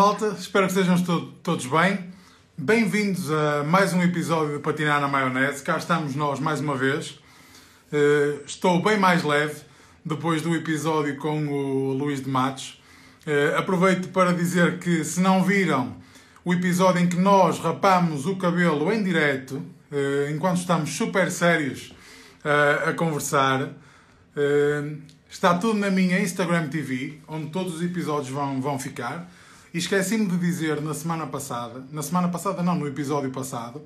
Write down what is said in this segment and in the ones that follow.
malta, espero que estejam to todos bem. Bem-vindos a mais um episódio de Patinar na Maionese. Cá estamos nós mais uma vez. Uh, estou bem mais leve depois do episódio com o Luís de Matos. Uh, aproveito para dizer que se não viram o episódio em que nós rapamos o cabelo em direto, uh, enquanto estamos super sérios a conversar, está tudo na minha Instagram TV, onde todos os episódios vão, vão ficar. E esqueci-me de dizer na semana passada, na semana passada não, no episódio passado,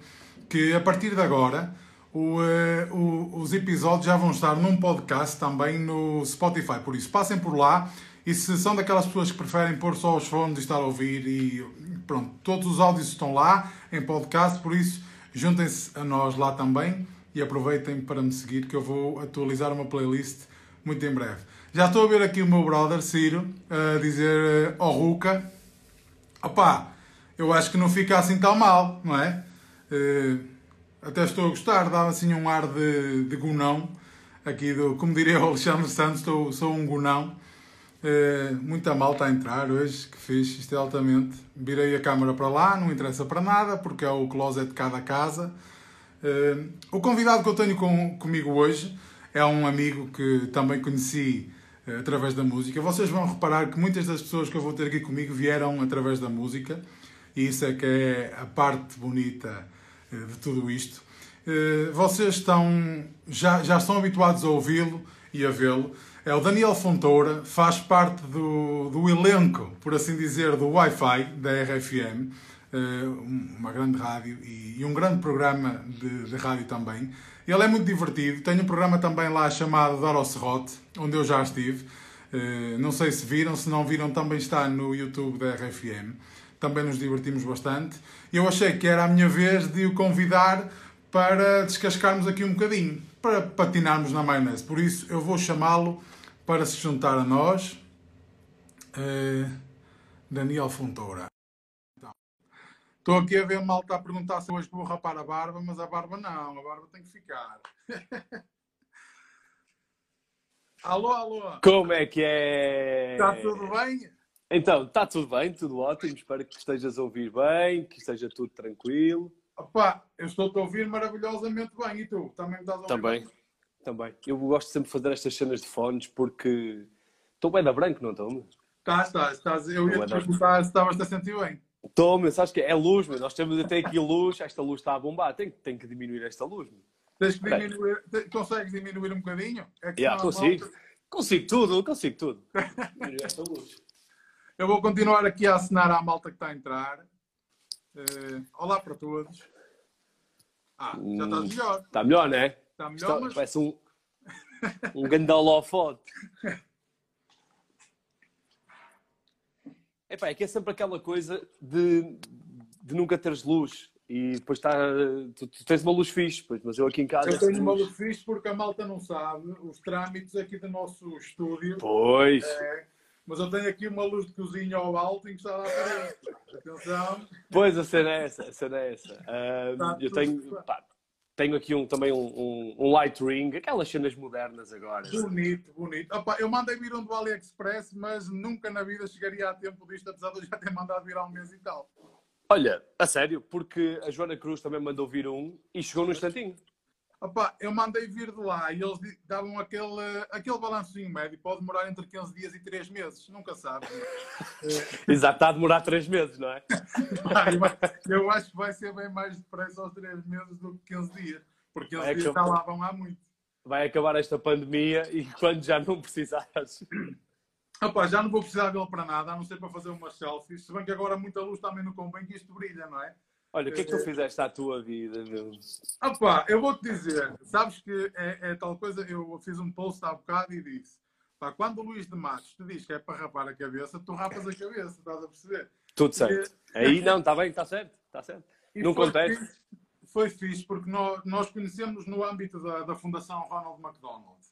que a partir de agora o, uh, o, os episódios já vão estar num podcast também no Spotify. Por isso, passem por lá e se são daquelas pessoas que preferem pôr só os fones e estar a ouvir e pronto, todos os áudios estão lá em podcast, por isso juntem-se a nós lá também e aproveitem para me seguir que eu vou atualizar uma playlist muito em breve. Já estou a ver aqui o meu brother Ciro a dizer ao oh, Ruca opá, eu acho que não fica assim tão mal, não é? Uh, até estou a gostar, dava assim um ar de, de gunão, aqui do, como diria o Alexandre Santos, estou, sou um gunão. Uh, muita malta a entrar hoje, que fiz, isto é altamente. Virei a câmara para lá, não interessa para nada, porque é o closet de cada casa. Uh, o convidado que eu tenho com, comigo hoje é um amigo que também conheci eh, através da música. Vocês vão reparar que muitas das pessoas que eu vou ter aqui comigo vieram através da música, e isso é que é a parte bonita eh, de tudo isto. Eh, vocês estão, já, já estão habituados a ouvi-lo e a vê-lo. É o Daniel Fontoura, faz parte do, do elenco, por assim dizer, do Wi-Fi da RFM, uma grande rádio e, um grande programa de, de rádio também. Ele é muito divertido. Tem um programa também lá chamado Dar ao Serrote, onde eu já estive. Uh, não sei se viram, se não viram, também está no YouTube da RFM. Também nos divertimos bastante. Eu achei que era a minha vez de o convidar para descascarmos aqui um bocadinho, para patinarmos na maionese. Por isso, eu vou chamá-lo para se juntar a nós. Uh, Daniel Fontoura. Estou aqui a ver malta a perguntar se hoje vou rapar a barba, mas a barba não, a barba tem que ficar. alô, alô. Como é que é? Está tudo bem? Então, está tudo bem, tudo ótimo. Espero que estejas a ouvir bem, que esteja tudo tranquilo. Opa, eu estou-te a ouvir maravilhosamente bem. E tu? Também me estás a ouvir Também, bem? também. Eu gosto sempre de fazer estas cenas de fones porque estou bem da branco, não estou? Estás, estás, estás. Eu ia te perguntar se estavas a sentir bem. Toma, sabes que é luz, mas nós temos até aqui luz, esta luz está a bombar, tem, tem que diminuir esta luz. Tens que diminuir, consegues diminuir um bocadinho? É que yeah, consigo, malta... consigo tudo, consigo tudo. esta luz. Eu vou continuar aqui a assinar à malta que está a entrar. Uh, olá para todos. Ah, já estás melhor. Está melhor, não é? Está melhor, está, mas... Parece um, um grande Epá, é que é sempre aquela coisa de, de nunca teres luz e depois está. Tu, tu, tens uma luz fixe, pois, mas eu aqui em casa. Eu tenho uma luz fixe porque a malta não sabe os trâmites aqui do nosso estúdio. Pois. É, mas eu tenho aqui uma luz de cozinha ao alto encostada à parede. Atenção. Pois, a cena é essa, a cena é essa. Uh, eu tenho. Pá, tenho aqui um, também um, um, um, light ring, aquelas cenas modernas agora. Bonito, bonito. Opa, eu mandei vir um do AliExpress, mas nunca na vida chegaria a tempo disto, apesar de eu já ter mandado vir há um mês e tal. Olha, a sério, porque a Joana Cruz também mandou vir um e chegou no instantinho. Opa, eu mandei vir de lá e eles davam aquele, aquele balançozinho médio. Pode demorar entre 15 dias e 3 meses, nunca sabe. Exato, está a demorar 3 meses, não é? eu acho que vai ser bem mais depressa aos 3 meses do que 15 dias, porque eles dias já lá vão há muito. Vai acabar esta pandemia e quando já não precisares. Opa, já não vou precisar dele para nada, a não ser para fazer umas selfies. Se bem que agora muita luz também não convém que isto brilha, não é? Olha, o que é que tu fizeste à tua vida, meu? Opa, eu vou-te dizer, sabes que é, é, tal coisa, eu fiz um post há bocado e disse, pá, quando o Luís de Matos te diz que é para rapar a cabeça, tu rapas a cabeça, estás a perceber? Tudo certo. E, Aí não, está bem, está certo, está certo. Não acontece. Fixe, foi fixe, porque nós, nós conhecemos no âmbito da, da Fundação Ronald McDonald.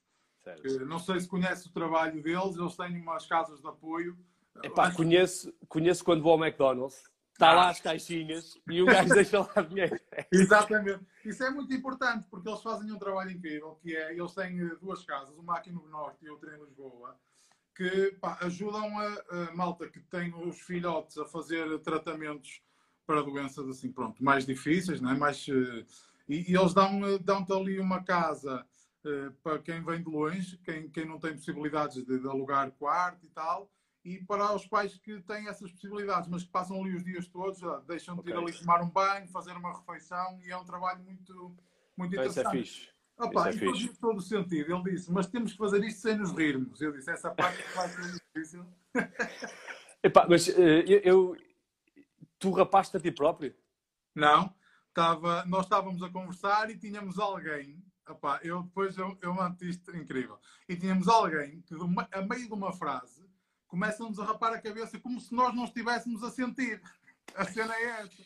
Certo. Não sei se conhece o trabalho deles, eles têm umas casas de apoio. Epá, conheço, conheço quando vou ao McDonald's Está lá as caixinhas e o gajo deixa lá dinheiro. Exatamente. Isso é muito importante porque eles fazem um trabalho incrível, que é, eles têm duas casas, uma aqui no Norte e outra em Lisboa, que pá, ajudam a, a, malta que tem os filhotes a fazer tratamentos para doenças assim, pronto, mais difíceis, não é? mais, uh, e, e, eles dão, dão-te ali uma casa para quem vem de longe, quem, quem não tem possibilidades de, de alugar quarto e tal, e para os pais que têm essas possibilidades, mas que passam ali os dias todos, deixam de ir ali tomar um banho, fazer uma refeição, e é um trabalho muito, muito interessante. Isso é fixe. Opa, isso é e todo o sentido. Ele disse, mas temos que fazer isto sem nos rirmos. Eu disse, essa parte vai ser difícil. Epá, mas uh, eu, eu, Tu rapaste a ti próprio? Não. Tava, nós estávamos a conversar e tínhamos alguém Epá, eu depois eu, eu manto isto incrível. E tínhamos alguém que, a meio de uma frase, começa-nos a rapar a cabeça como se nós não estivéssemos a sentir. A cena é esta.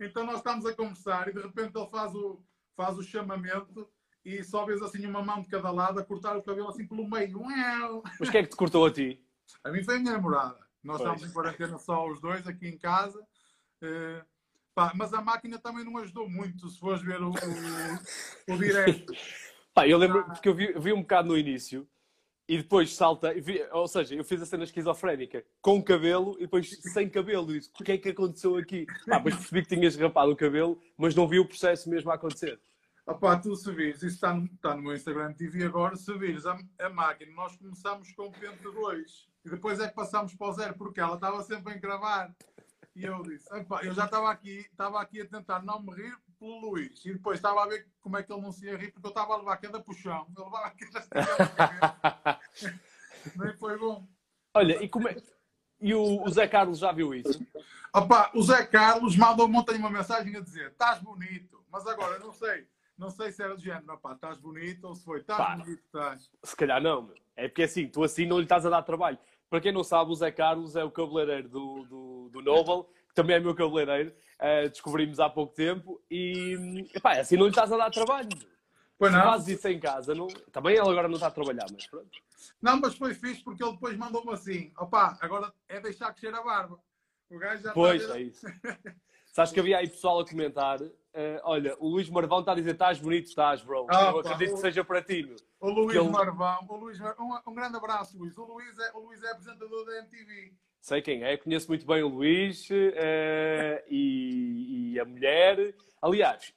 Então nós estamos a conversar e de repente ele faz o, faz o chamamento e só vês assim uma mão de cada lado a cortar o cabelo assim pelo meio. Mas quem é que te cortou a ti? A mim foi a minha namorada. Nós pois. estávamos em quarentena só os dois aqui em casa. Uh, pá, mas a máquina também não ajudou muito, se fores ver o, o, o direto. Pá, eu lembro, porque eu vi, vi um bocado no início e depois salta, ou seja, eu fiz a cena esquizofrénica com cabelo e depois sem cabelo. E disse, o que é que aconteceu aqui? Pá, depois percebi que tinhas rapado o cabelo, mas não vi o processo mesmo a acontecer. Opá, tu se vires, isso está no, está no meu Instagram TV agora, se vires a, a máquina, nós começamos com o pente 2 e depois é que passamos para o zero, porque ela estava sempre a encravar. E eu disse, eu já estava aqui, estava aqui a tentar não me rir pelo Luís. E depois estava a ver como é que ele não se ia rir, porque eu estava a levar cada puxão. Eu levava cada Nem foi bom. Olha, e como é... E o, o, Zé Carlos já viu isso? Opa, o Zé Carlos mandou ontem uma mensagem a dizer: estás bonito, mas agora não sei não sei se era do género, pá, estás bonito ou se foi, estás bonito, estás. Se calhar não, meu. é porque assim, tu assim não lhe estás a dar trabalho. Para quem não sabe, o Zé Carlos é o cabeleireiro do, do, do Noble, também é meu cabeleireiro, uh, descobrimos há pouco tempo, e epá, assim não lhe estás a dar trabalho. Pois não. Se fazes isso em casa, não... também ele agora não está a trabalhar, mas pronto. Não, mas foi fixe porque ele depois mandou-me assim: opá, agora é deixar crescer a barba. O gajo já pois, está a... é isso. Sabes que havia aí pessoal a comentar Uh, olha, o Luís Marvão está a dizer: estás bonito, estás, bro. Ah, eu acredito o, que seja para ti. O Luís ele... Marvão, o Luís um, um, grande abraço, Luís. O Luís, é, o Luís é apresentador da MTV. Sei quem é, conheço muito bem o Luís uh, e, e, a mulher. Aliás,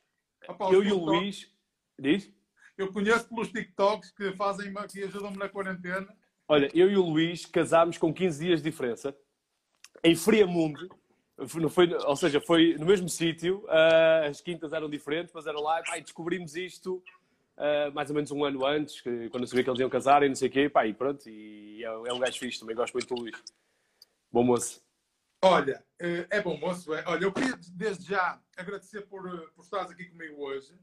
Opa, eu e o Luís. Diz? Eu conheço pelos TikToks que fazem que ajudam-me na quarentena. Olha, eu e o Luís casámos com 15 dias de diferença em Friamundo não foi, ou seja, foi no mesmo sítio, uh, as quintas eram diferentes, mas era lá e descobrimos isto uh, mais ou menos um ano antes, que, quando eu sabia que eles iam casar e não sei o quê, pá, e pronto, e é, é um gajo fixe, também gosto muito do Luís. Bom moço. Olha, eh, é bom moço, é. Olha, eu queria desde já agradecer por, por estares aqui comigo hoje.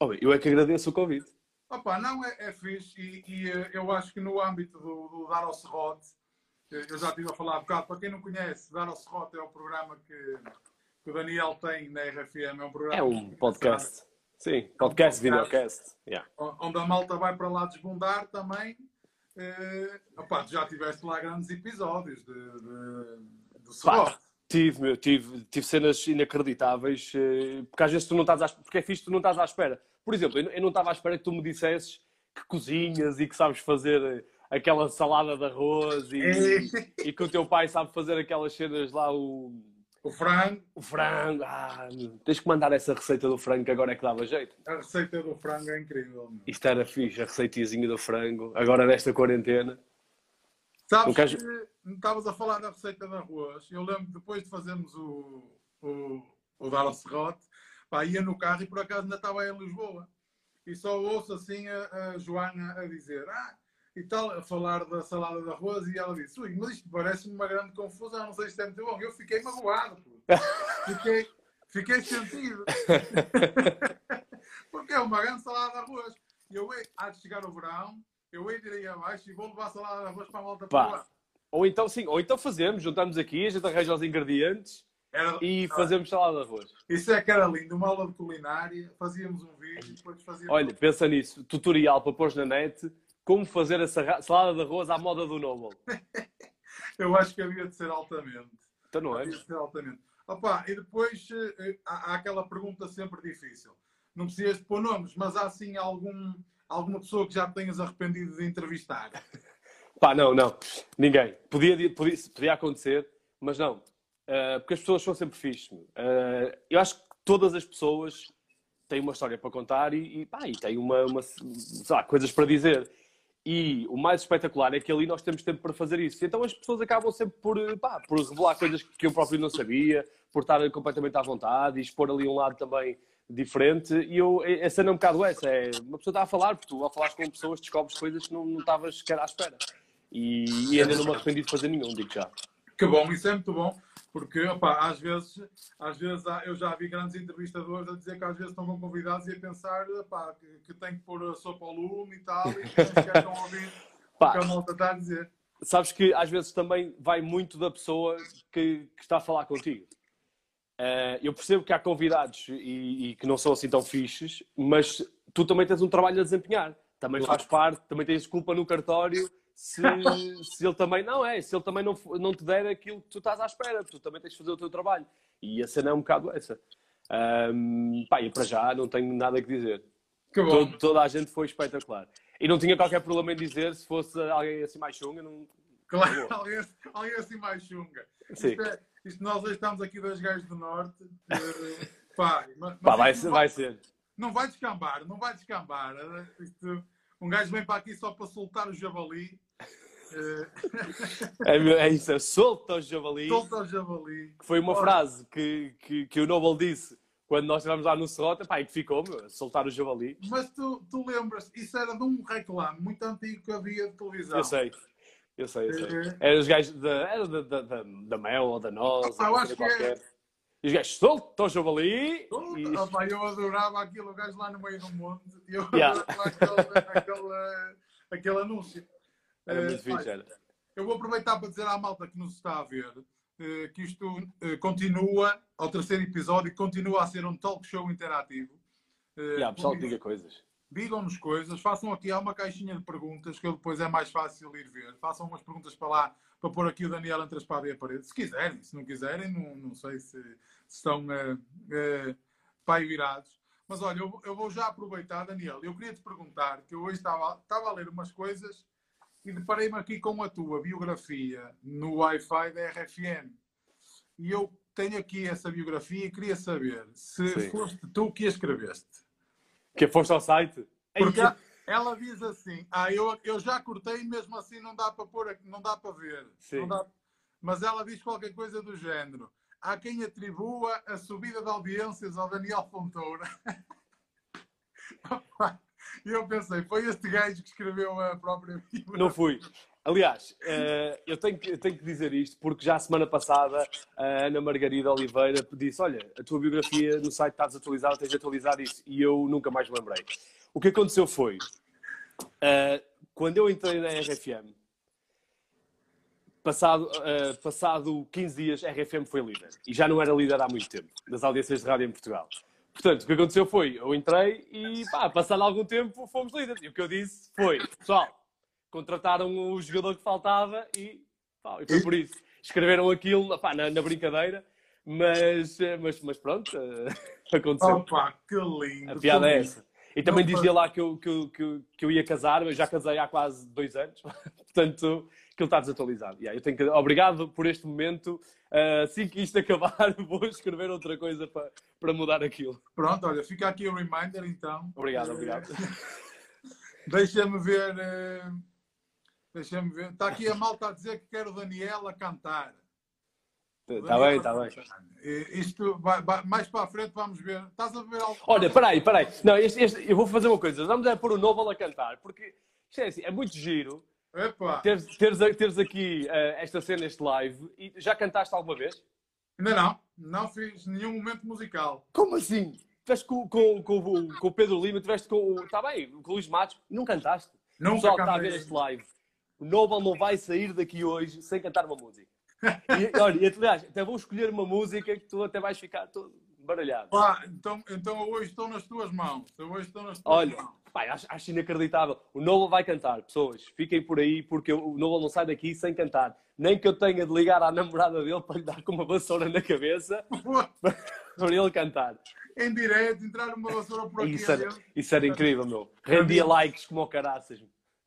Oh, eu é que agradeço o convite. Opa, não, é, é fixe e, e eu acho que no âmbito do, do Dar ao Serrote eu já estive a falar um bocado. Para quem não conhece, Dar ao Serrote é o programa que, que, o Daniel tem na RFM. É um programa. É um podcast. Sim, podcast, é um videocast. Yeah. Onde a malta vai para lá desbundar também. Eh, opa, já tiveste lá grandes episódios de, de, do Serrote. Tive, meu, tive, tive cenas inacreditáveis, eh, porque às vezes tu não estás à, porque é fixe, tu não estás à espera. Por exemplo, eu não estava à espera que tu me dissesses que cozinhas e que sabes fazer eh, aquela salada de arroz e, e, que o teu pai sabe fazer aquelas cenas lá, o. O frango. O frango. Ah, tens que mandar essa receita do frango que agora é que dava jeito. A receita do frango é incrível. Meu. Isto era fixe, a receitazinha do frango. Agora nesta quarentena. Sabes queres... que estavas a falar da receita de arroz. Eu lembro que depois de fazermos o, o, o Dar ao Serrote, pá, ia no carro e por acaso ainda estava em Lisboa. E só ouço assim a, a Joana a dizer: Ah, e tal, a falar da salada de arroz, e ela disse: Ui, mas isto parece uma grande confusão, não sei se é muito bom. Eu fiquei magoado, fiquei, fiquei sentido. Porque é uma grande salada de arroz. E eu há de chegar o verão, eu hei de ir aí abaixo e vou levar a salada de arroz para a volta para lá. Ou então, sim, ou então fazemos, juntamos aqui, a gente arranja os ingredientes era... e fazemos salada de arroz. Isso é que era lindo, uma aula de culinária, fazíamos um vídeo e depois fazíamos. Olha, pensa nisso, tutorial para pôr na net como fazer a salada de arroz à moda do Noble. Eu acho que havia de ser altamente. Então não é? Havia de ser altamente. Opa, e depois eh, há, há, aquela pergunta sempre difícil. Não precisas de pôr nomes, mas há sim algum, alguma pessoa que já tenhas arrependido de entrevistar? Pá, não, não. Ninguém. Podia, podia, podia acontecer, mas não. Uh, porque as pessoas são sempre fixes. Uh, eu acho que todas as pessoas têm uma história para contar e, e, pá, e têm uma, uma lá, coisas para dizer. E o mais espetacular é que ali nós temos tempo para fazer isso. Então as pessoas acabam sempre por, pá, por revelar coisas que eu próprio não sabia, por estar completamente à vontade e expor ali um lado também diferente. E eu, a cena é um bocado essa: é uma pessoa está a falar, porque tu ao falar com pessoas descobres coisas que não, não estavas sequer à espera. E, e ainda não me arrependi de fazer nenhum, digo já. Que bom, isso é muito bom, porque opa, às vezes, às vezes eu já vi grandes entrevistadores a dizer que às vezes estão com convidados e a pensar opa, que, que tem que pôr a sopa ao lume e tal, e que estão a ouvir o que a malta está a dizer. Sabes que às vezes também vai muito da pessoa que, que está a falar contigo. Uh, eu percebo que há convidados e, e, que não são assim tão fixes, mas tu também tens um trabalho a desempenhar. Também faz parte, também tens culpa no cartório se, se ele também não é, se ele também não, não te der aquilo que tu estás à espera, tu também tens de fazer o teu trabalho. E a cena é um bocado essa. Um, pá, e para já não tenho nada que dizer. Que Todo, toda a gente foi espetacular. E não tinha qualquer problema em dizer se fosse alguém assim mais chunga. Não... Claro, alguém, alguém assim mais chunga. Sim. Isto, é, isto nós hoje estamos aqui dois gajos do Norte. Pá, mas, pá, vai, ser, vai ser. Não vai descambar, não vai descambar. Isto, um gajo vem para aqui só para soltar o javali é, é isso, é solta o javali. Solta o javali. Que foi uma frase que, que, que o Nobel disse quando nós estivemos lá no Serrota, pá, e que ficou, meu, soltar o javali. Mas tu, tu lembras, isso era de um reclame muito antigo que havia de televisão. Eu sei. Eu sei, eu sei. É... Era os gajos da, era da, da, da, da Mel ou da Nós. Ah, eu acho que é. E os gajos, solta o javali. Solta. E... Pá, eu adorava aquilo, o gajo lá no meio do monte. Eu yeah. adorava aquele, aquele, aquele anúncio. Era muito uh, fixe, era. Eu vou aproveitar para dizer à malta que nos está a ver uh, que isto uh, continua, ao terceiro episódio, continua a ser um talk show interativo. Uh, yeah, pessoal diga coisas. Digam-nos coisas, façam aqui, há uma caixinha de perguntas que depois é mais fácil ir ver. Façam umas perguntas para lá, para pôr aqui o Daniel entre a espada e a parede. Se quiserem, se não quiserem, não, não sei se, se estão pai virados. Mas olha, eu, eu, vou já aproveitar, Daniel. Eu queria te perguntar, que eu hoje estava, estava a ler umas coisas e deparei-me aqui com a tua biografia no Wi-Fi da RFM. E eu tenho aqui essa biografia e queria saber se Sim. foste tu que a escreveste. Que foste ao site? Porque ela diz assim: ah, eu, eu já cortei, mesmo assim não dá para pôr, não dá para ver. Dá... Mas ela diz qualquer coisa do género. Há quem atribua a subida de audiências ao Daniel Fontoura. E eu pensei, foi este gajo que escreveu a própria Bíblia? Não fui. Aliás, uh, eu, tenho que, eu tenho que dizer isto porque já a semana passada a Ana Margarida Oliveira disse: Olha, a tua biografia no site está desatualizada, tens de atualizar isso. E eu nunca mais me lembrei. O que aconteceu foi, uh, quando eu entrei na RFM, passado, uh, passado 15 dias, a RFM foi líder. E já não era líder há muito tempo, das audiências de rádio em Portugal. Portanto, o que aconteceu foi, eu entrei e, pá, passado algum tempo, fomos líderes. E o que eu disse foi, pessoal, contrataram o jogador que faltava e, pá, e foi por isso. Escreveram aquilo, pá, na, na brincadeira, mas, mas, mas pronto, aconteceu. Opa, que lindo! A piada é essa. E também dizia lá que eu, que, eu, que, eu, que eu ia casar, mas já casei há quase dois anos, portanto, aquilo está desatualizado. Yeah, eu tenho que... Obrigado por este momento. Uh, assim que isto acabar, vou escrever outra coisa para, para mudar aquilo. Pronto, olha, fica aqui o reminder então. Obrigado, obrigado. Deixa-me ver. Uh... Deixa-me ver. Está aqui a malta a dizer que quer o Daniel a cantar. Está bem, está bem. Isto, vai, vai, mais para a frente vamos ver. Estás a ver algo? Olha, peraí, peraí. Não, este, este, eu vou fazer uma coisa. Vamos é pôr o Noble a cantar, porque isto é assim, é muito giro. Teres, teres, teres aqui uh, esta cena, este live, e já cantaste alguma vez? Ainda não, não fiz nenhum momento musical. Como assim? Tiveste com, com, com, com o Pedro Lima, tiveste com o. Está bem, com o Luís Matos, não cantaste. Nunca o pessoal está a ver este live. O Noble não vai sair daqui hoje sem cantar uma música. E, olha, e, aliás, até vou escolher uma música que tu até vais ficar todo baralhado. Então, então hoje estou nas tuas mãos. Hoje estou nas tuas olha, mãos. Pai, acho, acho, inacreditável. O Noble vai cantar, pessoas. Fiquem por aí, porque o Noble não sai daqui sem cantar. Nem que eu tenha de ligar à namorada dele para lhe dar com uma vassoura na cabeça para ele cantar. Em direto, entrar uma vassoura por aqui. Isso era, isso era incrível, meu. Rendia likes como o caraças.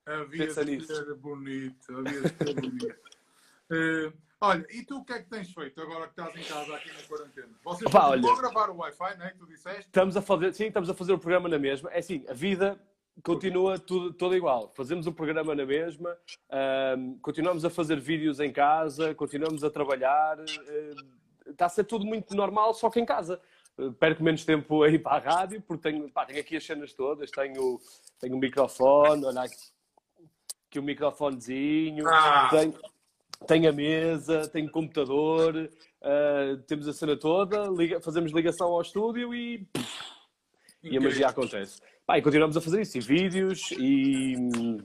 Havia Pensa de nisso. ser bonito, havia de ser bonito. Eh, olha, e tu o que é que tens feito agora que estás em casa aqui na quarentena? Vocês Opa, olha. a gravar o Wi-Fi, não é? Que tu disseste? Estamos a fazer, sim, estamos a fazer o programa na mesma. É assim, a vida continua tudo, toda igual. Fazemos o programa na mesma, ahm, continuamos a fazer vídeos em casa, continuamos a trabalhar. eh, está a ser tudo muito normal, só que em casa. Eh, Perco menos tempo a ir para a rádio, porque tenho, pá, tenho aqui as cenas todas. Tenho, tenho um microfone, olha aqui, aqui um microfonezinho. Ah. Tenho, tenho a mesa, tenho computador, ah, temos a cena toda, liga- fazemos ligação ao estúdio e e a magia acontece. Pá, e continuamos a fazer isso, e vídeos, e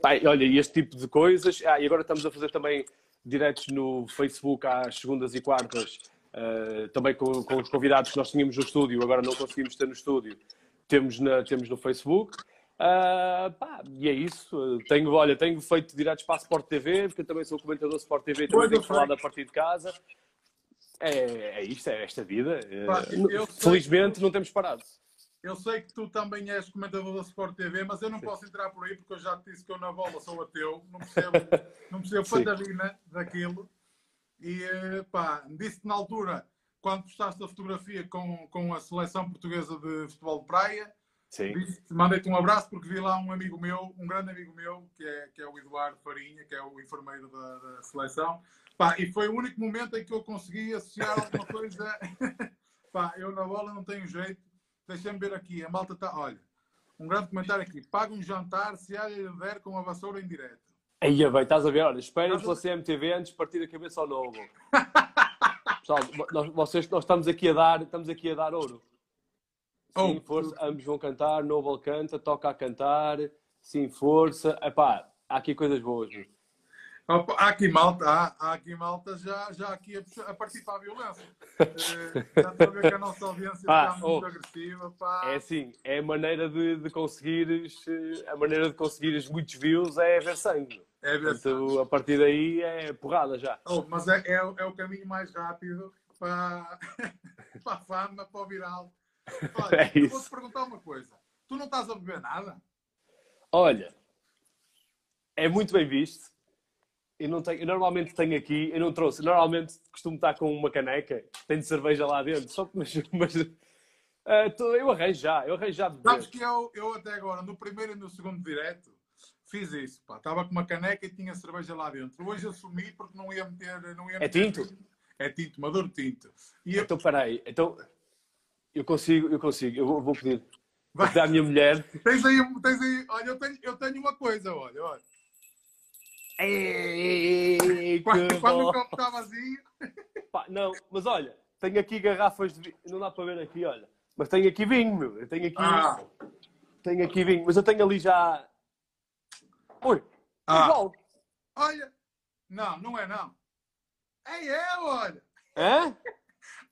pá, olha, este tipo de coisas. Ah, e agora estamos a fazer também diretos no Facebook às segundas e quartas, ah, também com, com os convidados que nós tínhamos no estúdio, agora não conseguimos ter no estúdio, temos, na, temos no Facebook. Ah, pá, e é isso. Tenho, olha, tenho feito diretos para a Sport TV, porque eu também sou comentador Sport TV, também tenho falado a partir de casa. É, é isto, é esta vida. Pá, Ah. Felizmente não temos parado. Eu sei que tu também és comentador da Sport TV, mas eu não posso entrar por aí porque eu já te disse que eu na bola sou ateu, não percebo, não percebo Sim. patavina daquilo. E pá, disse-te na altura, quando postaste a fotografia com, com a seleção portuguesa de futebol de praia, Sim. Mandei-te um abraço porque vi lá um amigo meu, um grande amigo meu, que é, que é o Eduardo Farinha, que é o enfermeiro da, da seleção. Pá, e foi o único momento em que eu consegui associar alguma coisa. Pá, eu na bola não tenho jeito. Deixa-me ver aqui. A malta está. Olha, um grande comentário aqui. Paga um jantar se a lhe der com a vassoura em direto. Aí, bem, estás a ver? Olha, esperem pela CMTV antes de partir a cabeça ao novo. Pessoal, nós, vocês, nós estamos aqui a dar, estamos aqui a dar ouro. Sim, Oh, força, ambos vão cantar, Noble canta, toca a cantar, sim, força. Epá, há aqui coisas boas. meu. Há aqui malta, há, há aqui malta já, já aqui a, a partir para a violência. Eh, já estou a ver que a nossa audiência Pá, está muito oh. agressiva. Pá. É assim, é a maneira de, de conseguires, eh, a maneira de conseguires muitos views é ver sangue. É ver Portanto, a partir daí é porrada já. Oh, mas é, é, o- é o caminho mais rápido para, para a fama, para o viral. Olha, É eu isso. vou-te perguntar uma coisa. Tu não estás a beber nada? Olha, é muito bem visto. Eu, não tenho, eu normalmente tenho aqui, eu não trouxe, normalmente costumo estar com uma caneca, tenho cerveja lá dentro, só que mas, mas, ah, tô- eu arranjo já, eu arranjo já de Sabes beber. que eu, eu até agora, no primeiro e no segundo direto, fiz isso. Pá. Estava com uma caneca e tinha cerveja lá dentro. Hoje assumi porque não ia meter... Não ia É meter tinto? vinho. É tinto, maduro tinto. E eu, Então, peraí, então, eu consigo, eu consigo, eu vou, vou pedir. Vai. à minha mulher. tens, aí, tens aí... Olha, eu tenho, eu tenho uma coisa, olha. olha. Ei, Quando, o copo está vazio... Pá, não, mas olha, tenho aqui garrafas de vinho, não dá para ver aqui, olha, mas tenho aqui vinho, meu, eu tenho aqui, Ah, tenho aqui vinho, mas eu tenho ali já... Ui, Ah. igual. olha... Não, não é não. É eu, olha. Hã?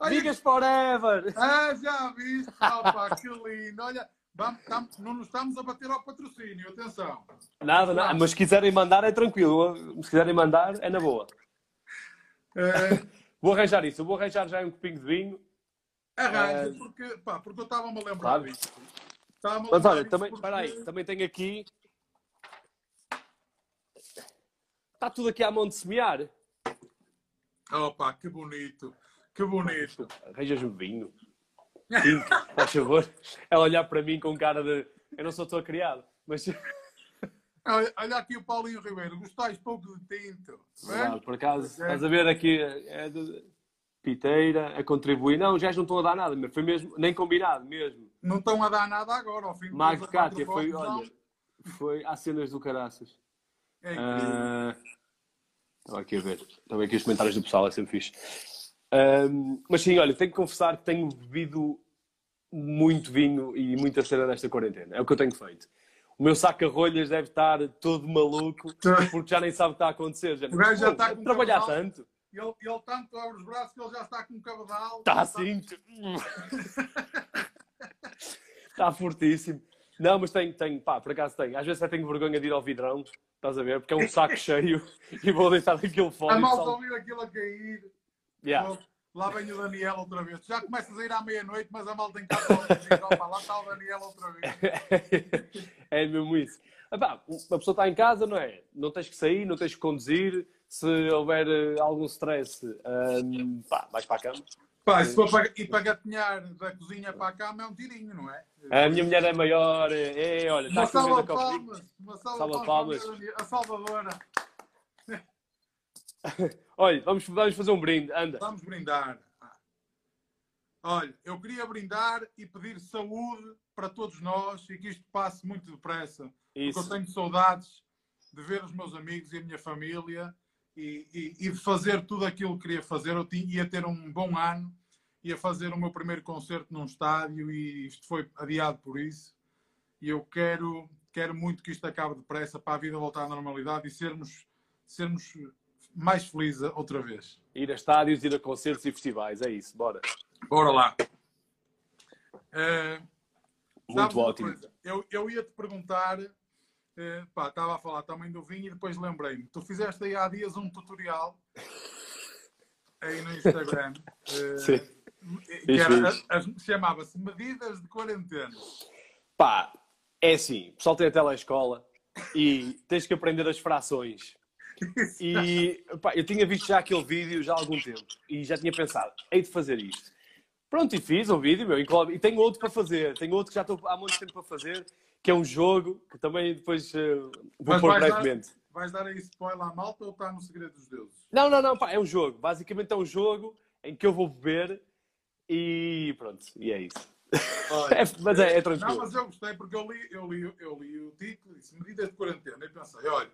Olha Vigas forever! Ah, já viste? Opa, que lindo. Olha, vamos, não nos estamos a bater ao patrocínio, atenção. Nada, nada. Mas se quiserem mandar, é tranquilo. Se quiserem mandar, é na boa. Eh, Vou arranjar isso. Eu vou arranjar já um copinho de vinho. arranja, Eh, porque, pá, porque eu estava-me a lembrar Claro. disso. Mas olha, também, porque- aí, também tenho aqui... Está tudo aqui à mão de semear. Opa, que bonito. Que bonito. Arranjas-me vinho. Tinto, faz favor. Ela olhar para mim com cara de... Eu não sou tua criado, mas... Olha, olha aqui o Paulinho Ribeiro. Gostais pouco de tinto. Bem? por acaso, estás a ver aqui, é de piteira, a contribuir. Não, gajos não estão a dar nada, mas foi mesmo, nem combinado mesmo. Não estão a dar nada agora, ao fim de Cátia, foi, olha, foi há cenas do caraças. É incrível. Ah, Estava aqui a ver, estava aqui os comentários do pessoal, é sempre fixe. Ahm, mas sim, olha, tenho que confessar que tenho bebido muito vinho e muita cena nesta quarentena. É o que eu tenho feito. O meu saca-rolhas deve estar todo maluco porque já nem sabe o que está a acontecer. Já, O gajo já está com trabalhar cabedal. tanto. Ele, ele tanto abre os braços que ele já está com um cabedal. Está assim. Está fortíssimo. Não, mas tenho, tenho, pá, por acaso tenho. Às vezes até tenho vergonha de ir ao vidrão, estás a ver? Porque é um saco cheio e vou deitar aquilo fora. A malta sal- ouvir aquilo a cair. Yeah. Lá vem o Daniel outra vez. Já começas a ir à meia-noite, mas a malta em casa olha e diz, "Opa, lá está o Daniel outra vez. é mesmo isso. epá, a pessoa está em casa, não é? Não tens que sair, não tens que conduzir. Se houver eh, algum stress, hum, pá, vais para a cama. Pá, e se for para, para gatinhar da cozinha para a cama é um tirinho, não é? A minha mulher é maior, é, é olha, está Uma salva palmas. Uma salva Salva palmas. palmas. A Salvadora. Olha, vamos, vamos fazer um brinde, anda. Vamos brindar. Olha, eu queria brindar e pedir saúde para todos nós e que isto passe muito depressa. Porque eu Isso. tenho saudades de ver os meus amigos e a minha família e, e- e de fazer tudo aquilo que queria fazer. Eu tinha, ia ter um bom ano, ia fazer o meu primeiro concerto num estádio e isto foi adiado por isso. E eu quero, quero muito que isto acabe depressa para a vida voltar à normalidade e sermos, sermos mais felizes outra vez. Ir a estádios, ir a concertos e festivais, é isso, bora. Bora lá. Eh, Muito ótimo. Eu, eu ia te perguntar, eh, pá, estava a falar também do vinho e depois lembrei-me. Tu fizeste aí há dias um tutorial aí no Instagram. eh, Sim. que era- chamava-se Medidas de Quarentena. Pá, é assim, o pessoal tem a telescola e tens que aprender as frações. E pá, eu tinha visto já aquele vídeo já há algum tempo e já tinha pensado, hei de fazer isto. Pronto, e fiz um vídeo, meu, e tenho outro para fazer. Tenho outro que já estou há muito tempo para fazer, que é um jogo que também depois eh, vou Mas pôr vais dar, brevemente. vais dar aí spoiler à malta ou está no Segredo dos Deuses? Não, não, não, pá, é um jogo. Basicamente é um jogo em que eu vou beber e pronto, e é isso. Olha, É, mas é, é Não, tranquilo. mas eu gostei porque eu li, eu li, eu li o título e disse medidas de quarentena. E pensei, olha,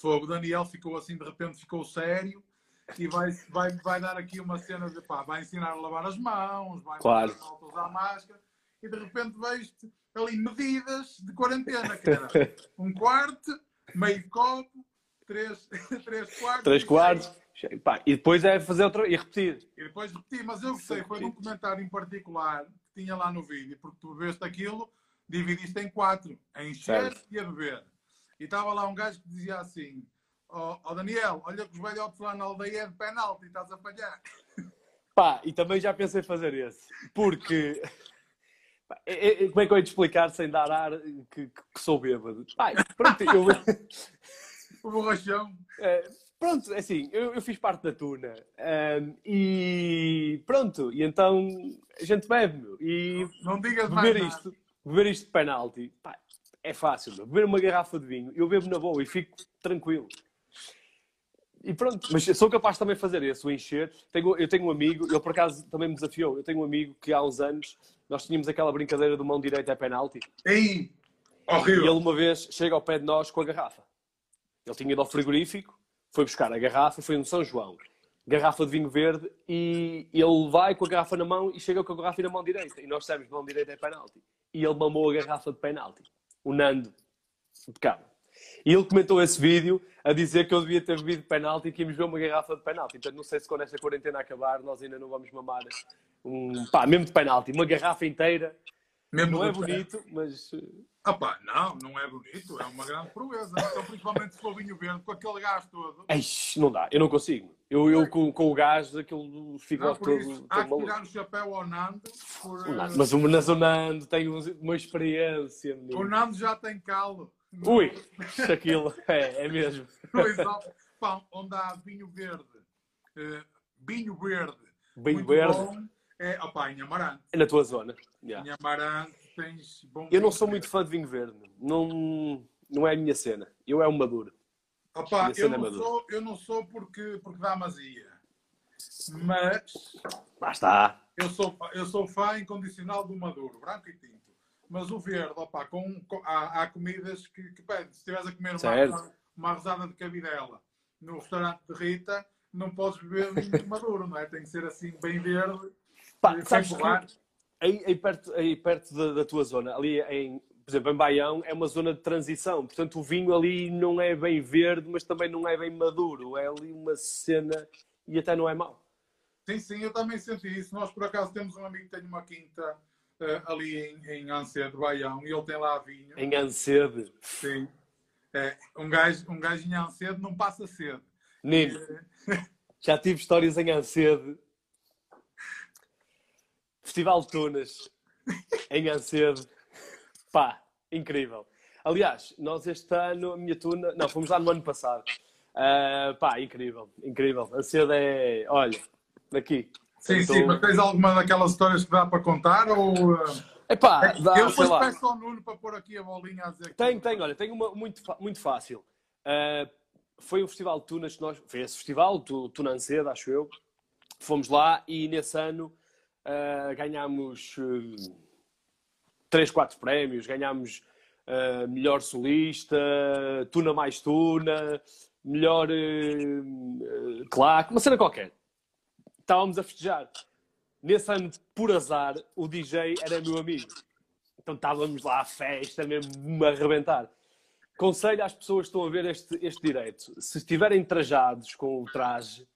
fogo, o Daniel ficou assim, de repente ficou sério e vai, vai, vai dar aqui uma cena de pá, vai ensinar a lavar as mãos, vai Claro. ensinar a usar máscara e de repente vejo ali medidas de quarentena, que era um quarto, meio copo, três, três quartos. Três e quartos. Pá, e depois é fazer outra e repetir. e depois repeti, mas eu gostei, foi num comentário em particular que tinha lá no vídeo, porque tu bebeste aquilo, dividiste em quatro, a encher Certo. e a beber. E estava lá um gajo que dizia assim: Ó ó Daniel, olha que os velhotes lá na aldeia é de penalti, estás a falhar. Pá, e também já pensei em fazer esse. Porque. é- é- como é que eu ia te explicar sem dar ar que, que- sou bêbado? Pá, pronto, eu. O borrachão. Eh, pronto, é assim, eu, eu fiz parte da tuna. Ahm, e pronto, e então a gente bebe, meu. E Não digas mais beber nada. isto, beber isto de penalti, pá, é fácil, meu. Beber uma garrafa de vinho, eu bebo na boa e fico tranquilo. E pronto, mas sou capaz também de fazer esse, o encher. Tenho, eu tenho um amigo, ele por acaso também me desafiou. Eu tenho um amigo que há uns anos nós tínhamos aquela brincadeira do mão direita é penalti. Ei, E horrível. ele uma vez chega ao pé de nós com a garrafa. Ele tinha ido ao frigorífico, foi buscar a garrafa, foi no São João. Garrafa de vinho verde e ele vai com a garrafa na mão e chega com a garrafa na mão direita. E nós sabemos que mão direita é penalti. E ele mamou a garrafa de penalti. O Nando, de cabo. E ele comentou esse vídeo a dizer que eu devia ter bebido penalti e que íamos ver uma garrafa de penalti. Então não sei se quando esta quarentena acabar nós ainda não vamos mamar um, pá, mesmo de penalti. Uma garrafa inteira. Mesmo Não é bonito, mas eh, Ah pá, não, não é bonito, é uma grande proeza. Então, principalmente se for vinho verde, com aquele gás todo. Eish, não dá, eu não consigo. Eu, eu com, com o gás, aquilo fica Não, todo, isso, todo há que maluco. tirar o chapéu ao Nando. Por, O Nando- eh, Mas o na Zonando tem um- uma experiência, O menino. Nando já tem calo. Ui, aquilo, é, é mesmo. Pá, onde há vinho verde, eh, vinho verde, Vinho verde. bom, é, opá, em Amarante. É na tua zona. Yeah. Em Amarante tens bom Eu não sou verde. muito fã de vinho verde. Não, não é a minha cena. Eu é o maduro. Minha eu, não sou, eu não sou porque, porque dá mazia. Mas Lá está. eu sou, eu sou fã incondicional do maduro, branco e tinto. Mas o verde, opá, com, com- há, há comidas que, que pedem. Se estiveres a comer uma, Certo. uma rosada de cabidela no restaurante de Rita, não podes beber vinho maduro, não é? Tem que ser assim, bem verde. Pá, sem sabes que aí, aí perto, aí perto da, da tua zona, ali em, por exemplo, em Baião, é uma zona de transição. Portanto, o vinho ali não é bem verde, mas também não é bem maduro. É ali uma cena e até não é mau. Sim, sim, eu também senti isso. Nós, por acaso, temos um amigo que tem uma quinta eh, ali em, em Ancedo, Baião, e ele tem lá vinho. Em Ancede. Sim. É, um, gajo, um gajo em Ancedo não passa sede. Nino, já tive histórias em Ancede. Festival de Tunas, em Ancede. Pá, incrível. Aliás, nós este ano, a minha tuna. Não, fomos lá no ano passado. Uh, pá, incrível, incrível. A seda é. Olha, daqui. Sim, então... sim, mas tens alguma daquelas histórias que dá para contar? Ou. Epá, é, dá, eu depois peço ao Nuno para pôr aqui a bolinha a dizer. Tenho, tenho, olha, tenho uma muito, muito fácil. Uh, foi o Festival de Tunas que nós. Foi esse festival, Tunanceda, acho eu. Fomos lá e nesse ano uh, ganhámos uh, 3, 4 prémios. Ganhámos uh, melhor solista, Tuna mais Tuna, melhor uh, claque, uma cena qualquer. Estávamos a festejar nesse ano, por azar, o DJ era meu amigo. Então estávamos lá à festa, mesmo a arrebentar. Conselho às pessoas que estão a ver este, este direito: se estiverem trajados com o traje,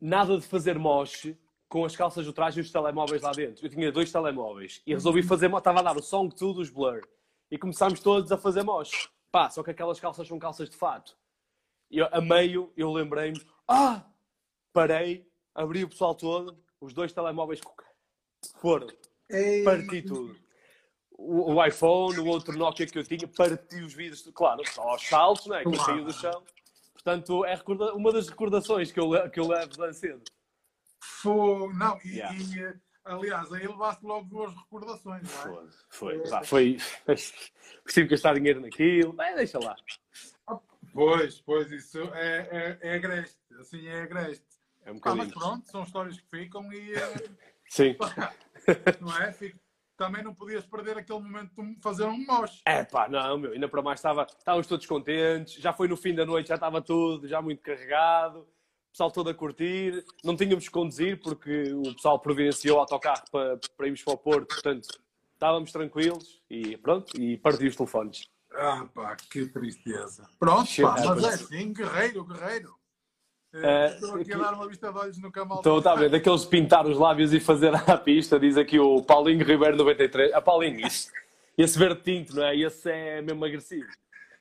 nada de fazer moche com as calças do traje e os telemóveis lá dentro. Eu tinha dois telemóveis e resolvi fazer Estava a dar o de tudo, os blur. E começámos todos a fazer moche. Pá, só que aquelas calças são calças de fato. E a meio eu lembrei-me: ah! Parei, abri o pessoal todo, os dois telemóveis foram. Ei. Parti tudo. O, o, iPhone, o outro Nokia que eu tinha, parti os vidros, claro, só aos saltos, né? que eu saí do chão. Portanto, é uma das recordações que eu, que eu levo de cedo. Foi, não, e, yeah. e, aliás, aí levaste logo duas recordações, não é? Foi, foi, foi. Preciso gastar dinheiro naquilo, é, deixa lá. Pois, pois, isso é, é, é agreste, assim é agreste. É um ah, mas pronto, são histórias que ficam e. Eh, Sim. não é? Também não podias perder aquele momento de fazer um moche. É pá, não, meu, ainda para mais estava, estávamos todos contentes, já foi no fim da noite, já estava tudo, já muito carregado, pessoal todo a curtir, não tínhamos que conduzir porque o pessoal providenciou autocarro para, para irmos para o Porto, portanto estávamos tranquilos e pronto, e parti os telefones. Ah pá, que tristeza. Pronto, pá, mas é assim, guerreiro, guerreiro. Uh, Estou aqui a dar uma vista de olhos no Camal. Então, está a ver, daqueles pintar os lábios e fazer a pista, diz aqui o Paulinho Ribeiro 93. A ah, Paulinho, isso, esse verde tinto, não é? Esse é mesmo agressivo.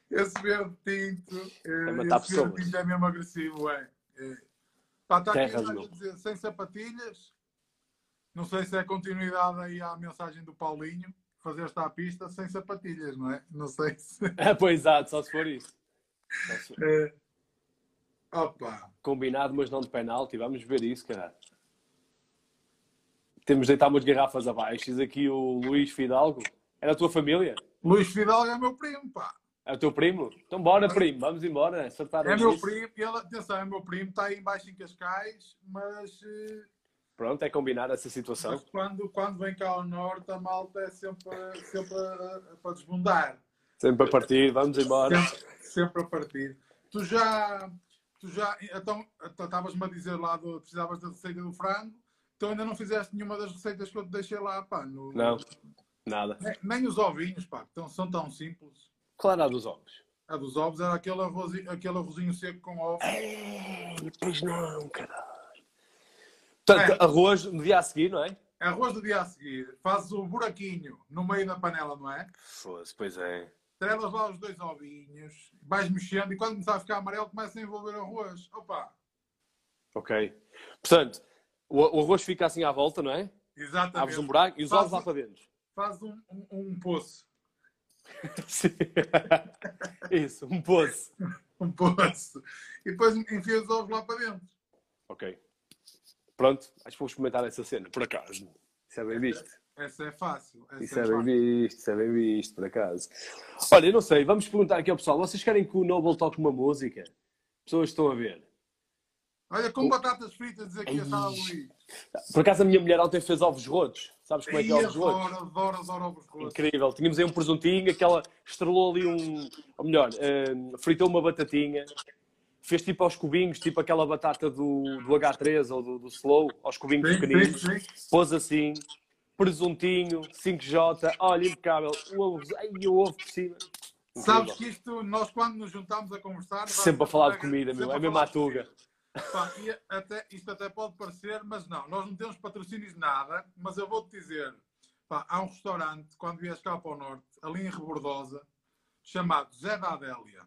Esse verde tinto, é matar esse verde tinto é mesmo agressivo, é. Pá, está aqui a dizer, sem sapatilhas, não sei se é continuidade aí à mensagem do Paulinho, fazer esta pista sem sapatilhas, não é? Não sei se... É, pois, exato, só se for isso. Se for... É. Opa. Combinado, mas não de penalti. Vamos ver isso, cara. Temos de deitar umas garrafas abaixo. Diz aqui o Luís Fidalgo. É da tua família? Luís Fidalgo é meu primo, pá. É o teu primo? Então bora, primo. Vamos embora. Acertar é meu primo. Ele, atenção, é meu primo. Está aí embaixo em Cascais, mas... Eh, Pronto, é combinar essa situação. Mas quando, quando vem cá ao norte, a malta é sempre, sempre a, para desbundar. Sempre a partir, vamos embora. Sempre, sempre a partir. Tu já, tu já, então, estavas-me a dizer lá, do, precisavas da receita do frango, então ainda não fizeste nenhuma das receitas que eu te deixei lá, pá. No, não, nada. Nem, nem, os ovinhos, pá, então, são tão simples. Qual era a dos ovos? A dos ovos era aquele arrozinho, aquele arrozinho seco com ovos. Ei, pois não, caralho. Portanto, é. arroz no dia a seguir, não é? Arroz do dia a seguir. Fazes o buraquinho no meio da panela, não é? Fosse, pois é. Trelas lá os dois ovinhos, vais mexendo e quando começar a ficar amarelo começa a envolver o arroz. Opa! Ok. Portanto, o, o arroz fica assim à volta, não é? Exatamente. Abres um buraco e os ovos lá para dentro. Faz um, um, um poço. Isso, um poço. um poço. E depois enfias os ovos lá para dentro. Ok. Pronto, acho que vou experimentar essa cena, por acaso. Isso é bem visto. Essa é fácil. Essa isso é, é bem visto, isso é bem visto, por acaso. Olha, eu não sei, vamos perguntar aqui ao pessoal: vocês querem que o Noble toque uma música? Pessoas estão a ver. Olha, com batatas fritas aqui a sala Luís. Por acaso a minha mulher ontem fez ovos rotos. Sabes como é que é rotos? Adoro, adoro, adoro ovos rotos. Incrível. Tínhamos aí um presuntinho, aquela estrelou ali um. Ou melhor, uh, fritou uma batatinha, fez tipo aos cubinhos, tipo aquela batata do, do H3 ou do, do Slow, aos cubinhos sim, pequeninos. Sim, sim. Pôs assim, presuntinho, 5J, olha, impecável. O ovo, ai, o ovo por cima. Sabes que isto, nós quando nos juntamos a conversar. Sempre a falar de comida, meu, é mesmo a tuga. Pá, até, isto até pode parecer, mas não, nós não temos patrocínios de nada, mas eu vou-te dizer, pá, há um restaurante, quando vies cá para o norte, ali em Rebordosa, chamado Zé da Adélia.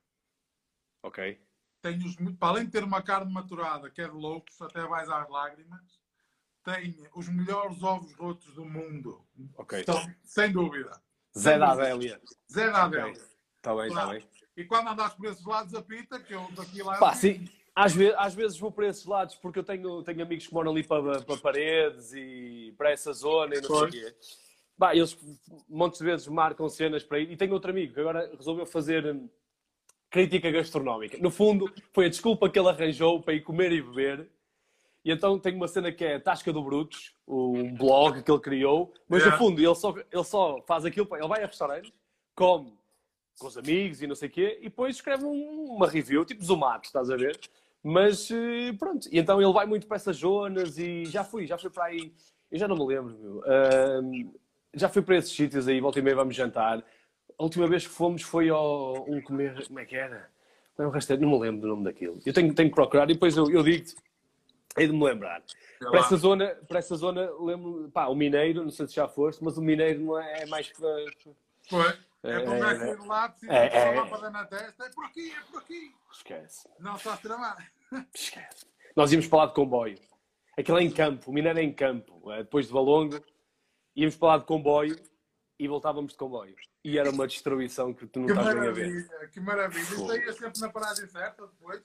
Ok. Tem os, para além de ter uma carne maturada, que é de loucos, até vais às lágrimas, tem os melhores ovos rotos do mundo. Ok. Então, sem dúvida. Zé da Adélia. Zé da Adélia. Está bem, está bem. E quando andas por esses lados, apita, que eu daqui lá. Pá, sim. Às vezes, às vezes vou para esses lados porque eu tenho, tenho amigos que moram ali para, para paredes e para essa zona e não sei o quê. Bah, eles montes de vezes marcam cenas para ir. E tenho outro amigo que agora resolveu fazer hum, crítica gastronómica. No fundo, foi a desculpa que ele arranjou para ir comer e beber. E então tem uma cena que é Tasca do Brutos, um blog que ele criou, mas Yeah. no fundo ele só, ele só faz aquilo, para- ele vai a restaurantes, come com os amigos e não sei o quê, e depois escreve um- uma review, tipo Zomato, estás a ver? Mas eh, pronto, e então ele vai muito para essas zonas e já fui, já fui para aí, eu já não me lembro, meu. Ahm, já fui para esses sítios aí, volta e meia vamos jantar. A última vez que fomos foi ao um comer, como é que era? Não, é um não me lembro do nome daquilo. Eu tenho, tenho que procurar e depois eu, eu digo-te, hei de me lembrar. Para lá. essa zona, para essa zona lembro, pá, o Mineiro, não sei se já foste, mas o Mineiro não é, é mais para. Foi. É É, para o é, precisa é, de uma é. lâmpada na testa. É por aqui, é por aqui. Esquece. Não estás trabalho. Esquece. Nós íamos para lá de comboio. Aquilo é em campo, o Mineiro é em campo. É, Depois de Valongo, íamos para lá de comboio e voltávamos de comboio. E era uma destruição que tu não Que estás bem a ver. maravilha, que maravilha. Aí é sempre na paragem certa depois.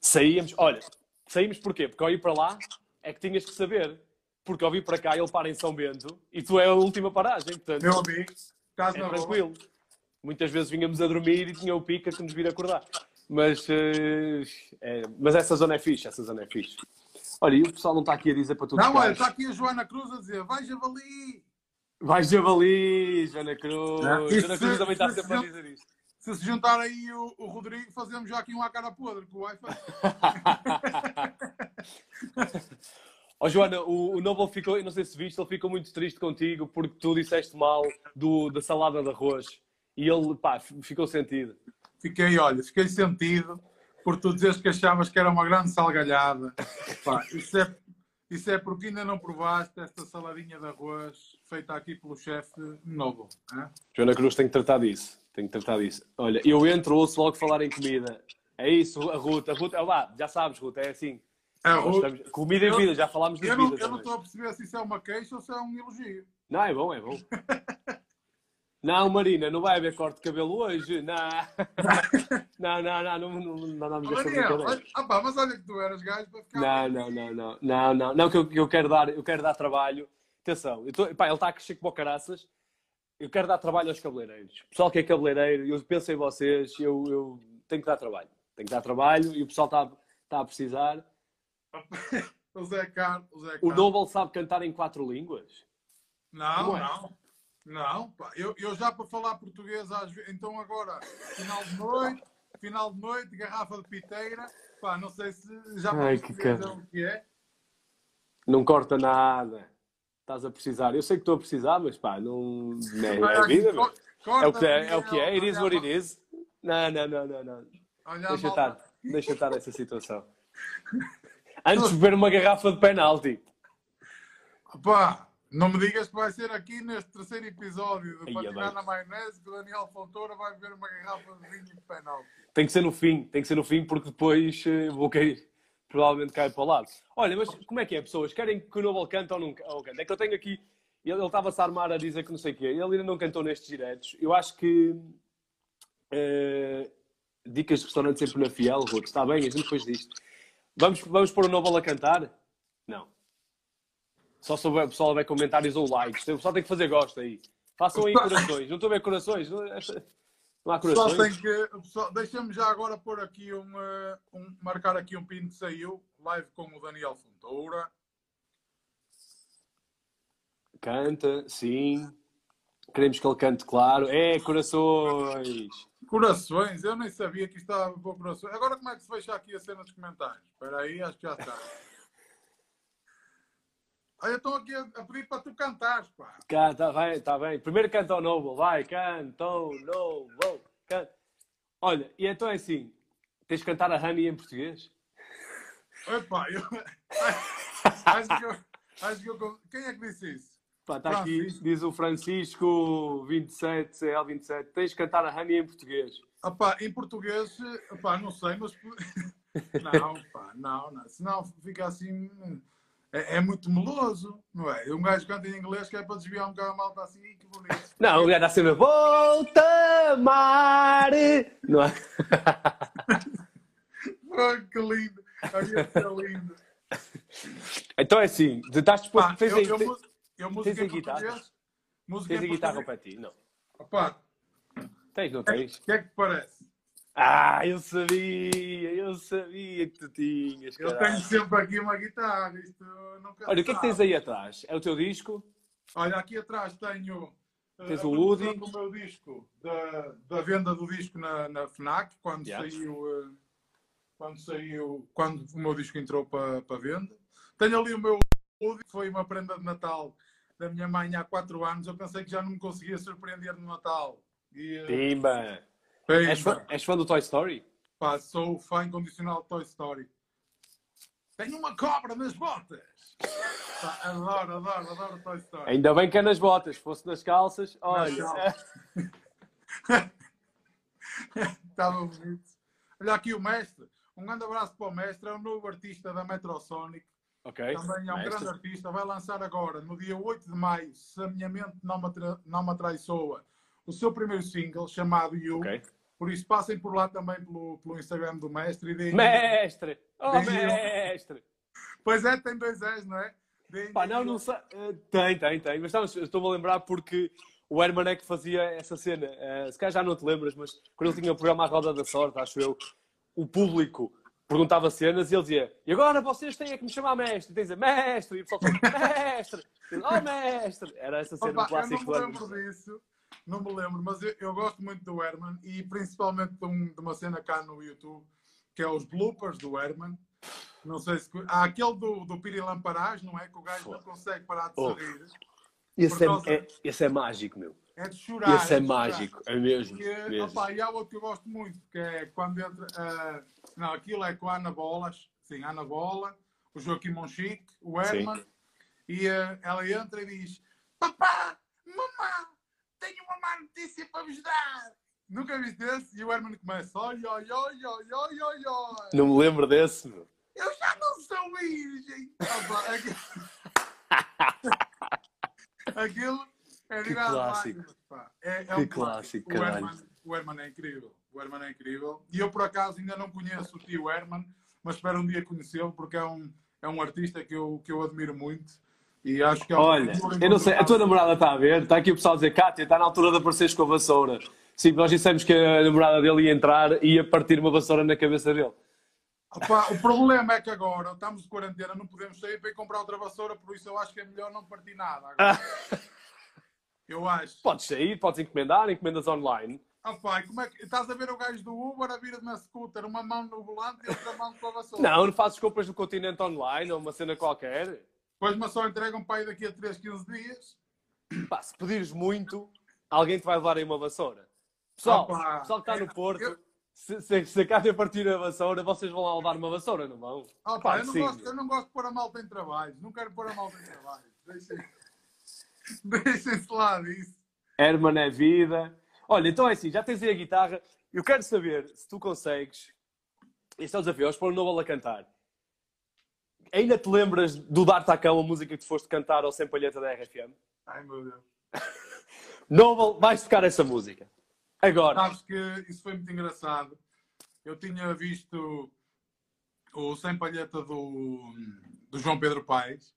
Saíamos, olha, saímos porquê? Porque ao ir para lá é que tinhas que saber. Porque ao vir para cá ele para em São Bento e tu é a última paragem, portanto Meu amigo, estás é na boa. tranquilo. Muitas vezes vinhamos a dormir e tinha o pica que nos vir acordar. Mas, eh, é- mas essa zona é fixe, essa zona é fixe. Olha, e o pessoal não está aqui a dizer para tu Não, olha, está aqui a Joana Cruz a dizer, vai javali. Vai javali, Joana Cruz. Não, Joana Cruz também está isso- sempre a dizer isto. Se se juntar aí o, o Rodrigo, fazemos já aqui um à cara podre com o Wi-Fi. Ó Joana, o, o Noble ficou, eu não sei se viste, ele ficou muito triste contigo porque tu disseste mal do, da salada de arroz. E ele, pá, ficou sentido. Fiquei, olha, fiquei sentido por tu dizeres que achavas que era uma grande salgalhada. Pá, isso, é, isso é porque ainda não provaste esta saladinha de arroz feita aqui pelo chefe Noble. hã? Joana Cruz tem que tratar disso. Tem que tratar disso. Olha, eu entro, ouço logo falar em comida. É isso, a Ruth. A Ruth, ah, lá, já sabes, Ruth, é assim. É, o- estamos- Comida e vida, já falámos de eu, não, eu estou a perceber se isso é uma queixa ou se é um elogio. Não, é bom, é bom. Não, Marina, não vai haver corte de cabelo hoje. Não, não, não, não, não, não, não Oh, essa Daniel, ah, pá, mas olha que tu eras gajo para ficar. Não, não, não, não, não, não, não, que eu, eu quero dar, eu quero dar trabalho. Atenção, eu tô, pá, ele está a crescer como o caraças. Eu quero dar trabalho aos cabeleireiros. O pessoal que é cabeleireiro, eu penso em vocês, eu, eu tenho que dar trabalho. Tenho que dar trabalho e o pessoal está, está a precisar. O Zé Carlos. O, Zé O Carlos. Noble sabe cantar em quatro línguas? Não, é? não. Não, pá, eu, eu já para falar português às vezes, então agora, final de noite, final de noite, garrafa de piteira, pá, não sei se já para Ai, que é o que é. Não corta nada. Estás a precisar. Eu sei que estou a precisar, mas pá, não. é, é a vida, corta, É o que é, é o que é. It is what it is. Não, não, não, não, não. olha Deixa estar. Deixa estar essa situação. Antes de beber uma garrafa de penalti. Pá, não me digas que vai ser aqui neste terceiro episódio de Ai, Patinar na Maionese que o Daniel Fontoura vai beber uma garrafa de vinho de penalti. Tem que ser no fim, tem que ser no fim, porque depois eh, vou cair. Provavelmente cai para o lado. Olha, mas como é que é, pessoas? Querem que o Noble cante ou não cante? É que eu tenho aqui. Ele estava-se a armar a dizer que não sei o quê. Ele ainda não cantou nestes diretos. Eu acho que. eh, dicas de restaurante sempre na Fiel, Ruth. Está bem, a gente depois disto. Vamos, vamos pôr o Noble a cantar? Não. Só se o pessoal houver comentários ou likes. O pessoal tem que fazer gosto aí. Façam aí corações. Não estou a ver corações. Não, há corações. tem que. Deixa-me já agora pôr aqui um, eh, um- marcar aqui um pino que saiu, live com o Daniel Fontoura. Canta, sim. Queremos que ele cante, claro. É, corações. Corações, eu nem sabia que isto estava com corações. Agora como é que se fecha aqui a cena dos comentários? Espera aí, acho que já está. Olha, estão aqui a, pedir para tu cantares, pá. Canta, vai, tá bem. Primeiro canta o Noble, vai, canta o Noble. Canta. Olha, e então é assim: tens de cantar a Honey em português? Epá, eu... acho, que eu, acho que eu... Quem é que disse isso? Pá, está aqui, diz o Francisco 27, CL27. Tens de cantar a Honey em português. Epá, em português, epá, não sei, mas. Não, pá, não, não. Senão fica assim. É, é muito meloso, não é? Um gajo canta em inglês que é para desviar um bocado a malta assim, que bonito. Não, o gajo está sempre volta mar. Não é? Pô, que lindo! Que lindo! Então é assim, estás disposto. Pá, tens eu, aí- eu, mu- eu música em português. Música Tens a guitarra para ti? Não. Opá, Tens, não o que, tens? que é que parece? Ah, eu sabia, eu sabia que tu tinhas. Eu caralho. tenho sempre aqui uma guitarra, isto nunca Olha, o que é que tens aí atrás? É o teu disco? Olha, aqui atrás tenho eh, Tens a o Woody. do meu disco, da, da venda do disco na, na FNAC, quando Yeah. saiu, eh, quando saiu, quando o meu disco entrou para, para venda. Tenho ali o meu Woody, que foi uma prenda de Natal da minha mãe há 4 anos. Eu pensei que já não me conseguia surpreender no Natal. E, eh, Pimba! Bem, És fã, és fã do Toy Story? pá, sou fã incondicional de Toy Story. Tenho uma cobra nas botas! Pá, adoro, adoro, adoro Toy Story. Ainda bem que é nas botas, se fosse nas calças, olha. Estava bonito. Olha aqui o mestre. Um grande abraço para o mestre. É um novo artista da Metrosonic. ok. Também é um Mestre. grande artista. Vai lançar agora, no dia 8 de maio, se a minha mente não me, atra- não me atraiçoa, o seu primeiro single, chamado You. Ok. Por isso, passem por lá também pelo, pelo Instagram do mestre. E deem... Mestre! Oh, mestre! Pois é, tem dois S, não é? Deem- Pá, não, não sei. eh, Tem, tem, tem. Mas estamos- estou-me a lembrar porque o Herman é que fazia essa cena. Eh, se calhar já não te lembras, mas quando ele tinha o programa à Roda da Sorte, acho eu, o público perguntava cenas e ele dizia: E agora vocês têm é que me chamar mestre. E tem a dizer: Mestre! E o pessoal fala: Mestre! E Oh, mestre! Era essa cena Opa, eu clássica não do me lembro disso, não me lembro, mas eu, eu gosto muito do Herman e principalmente de, um- de uma cena cá no YouTube que é os bloopers do Herman. Não sei se. Há aquele do, do Pirilam Parás, não é? Que o gajo não consegue parar de Oh. sorrir. Esse é, causa- é- esse é mágico, meu. É de chorar. Esse é chorar. mágico, é mesmo. E, mesmo. opa, e há outro que eu gosto muito, que é quando entra. ah, não, aquilo é com a Ana Bolas, sim, a Ana Bola, o Joaquim Monchique, o Herman, e ah, ela entra e diz: Papá, mamã, tenho uma má notícia para vos dar. Nunca viste esse? E o Herman começa: Oi, oi, oi, oi, oi, oi, oi. Não me lembro desse, meu. Eu já não sou virgem. Aquilo... é Que clássico. É, é Que um clássico, O caralho. Herman, o Herman é incrível. O Herman é incrível. E eu, por acaso, ainda não conheço o tio Herman, mas espero um dia conhecê-lo, porque é um, é um artista que eu, que eu admiro muito. E acho que é Olha, eu não sei, a tua namorada está a ver, está aqui o pessoal a dizer, Cátia, está na altura de apareceres com a vassoura. Sim, nós dissemos que a namorada dele ia entrar e ia partir uma vassoura na cabeça dele. Opa, o problema é que agora estamos de quarentena, não podemos sair para ir comprar outra vassoura, por isso eu acho que é melhor não partir nada. agora. Eu acho. Podes sair, podes encomendar, encomendas online. Opa, e como é que estás a ver o gajo do Uber a vir na scooter, uma mão no volante e outra mão com a vassoura? Não, não fazes compras do continente online ou uma cena qualquer. Depois mas só entregam para aí daqui a 3, 15 dias. Pá, se pedires muito, alguém te vai levar aí uma vassoura. Pessoal, Opa, pessoal que está no Porto, eu- se, se, se a Cátia partir a vassoura, vocês vão lá levar uma vassoura, não vão? Opa, Claro eu, não sim. gosto, eu não gosto de pôr a malta em trabalho. Não quero pôr a malta em trabalho. Deixem- Deixem-se lá disso. Herman é vida. Olha, então é assim, já tens aí a guitarra. Eu quero saber se tu consegues. Este é o desafio, vamos pôr o Noble a cantar. Ainda te lembras do Dar Tacão, a música que tu foste cantar ao Sem Palheta da RFM? Ai meu Deus. Noble, vais tocar essa música. Agora. Sabes que isso foi muito engraçado. Eu tinha visto o Sem Palheta do, do João Pedro Paes.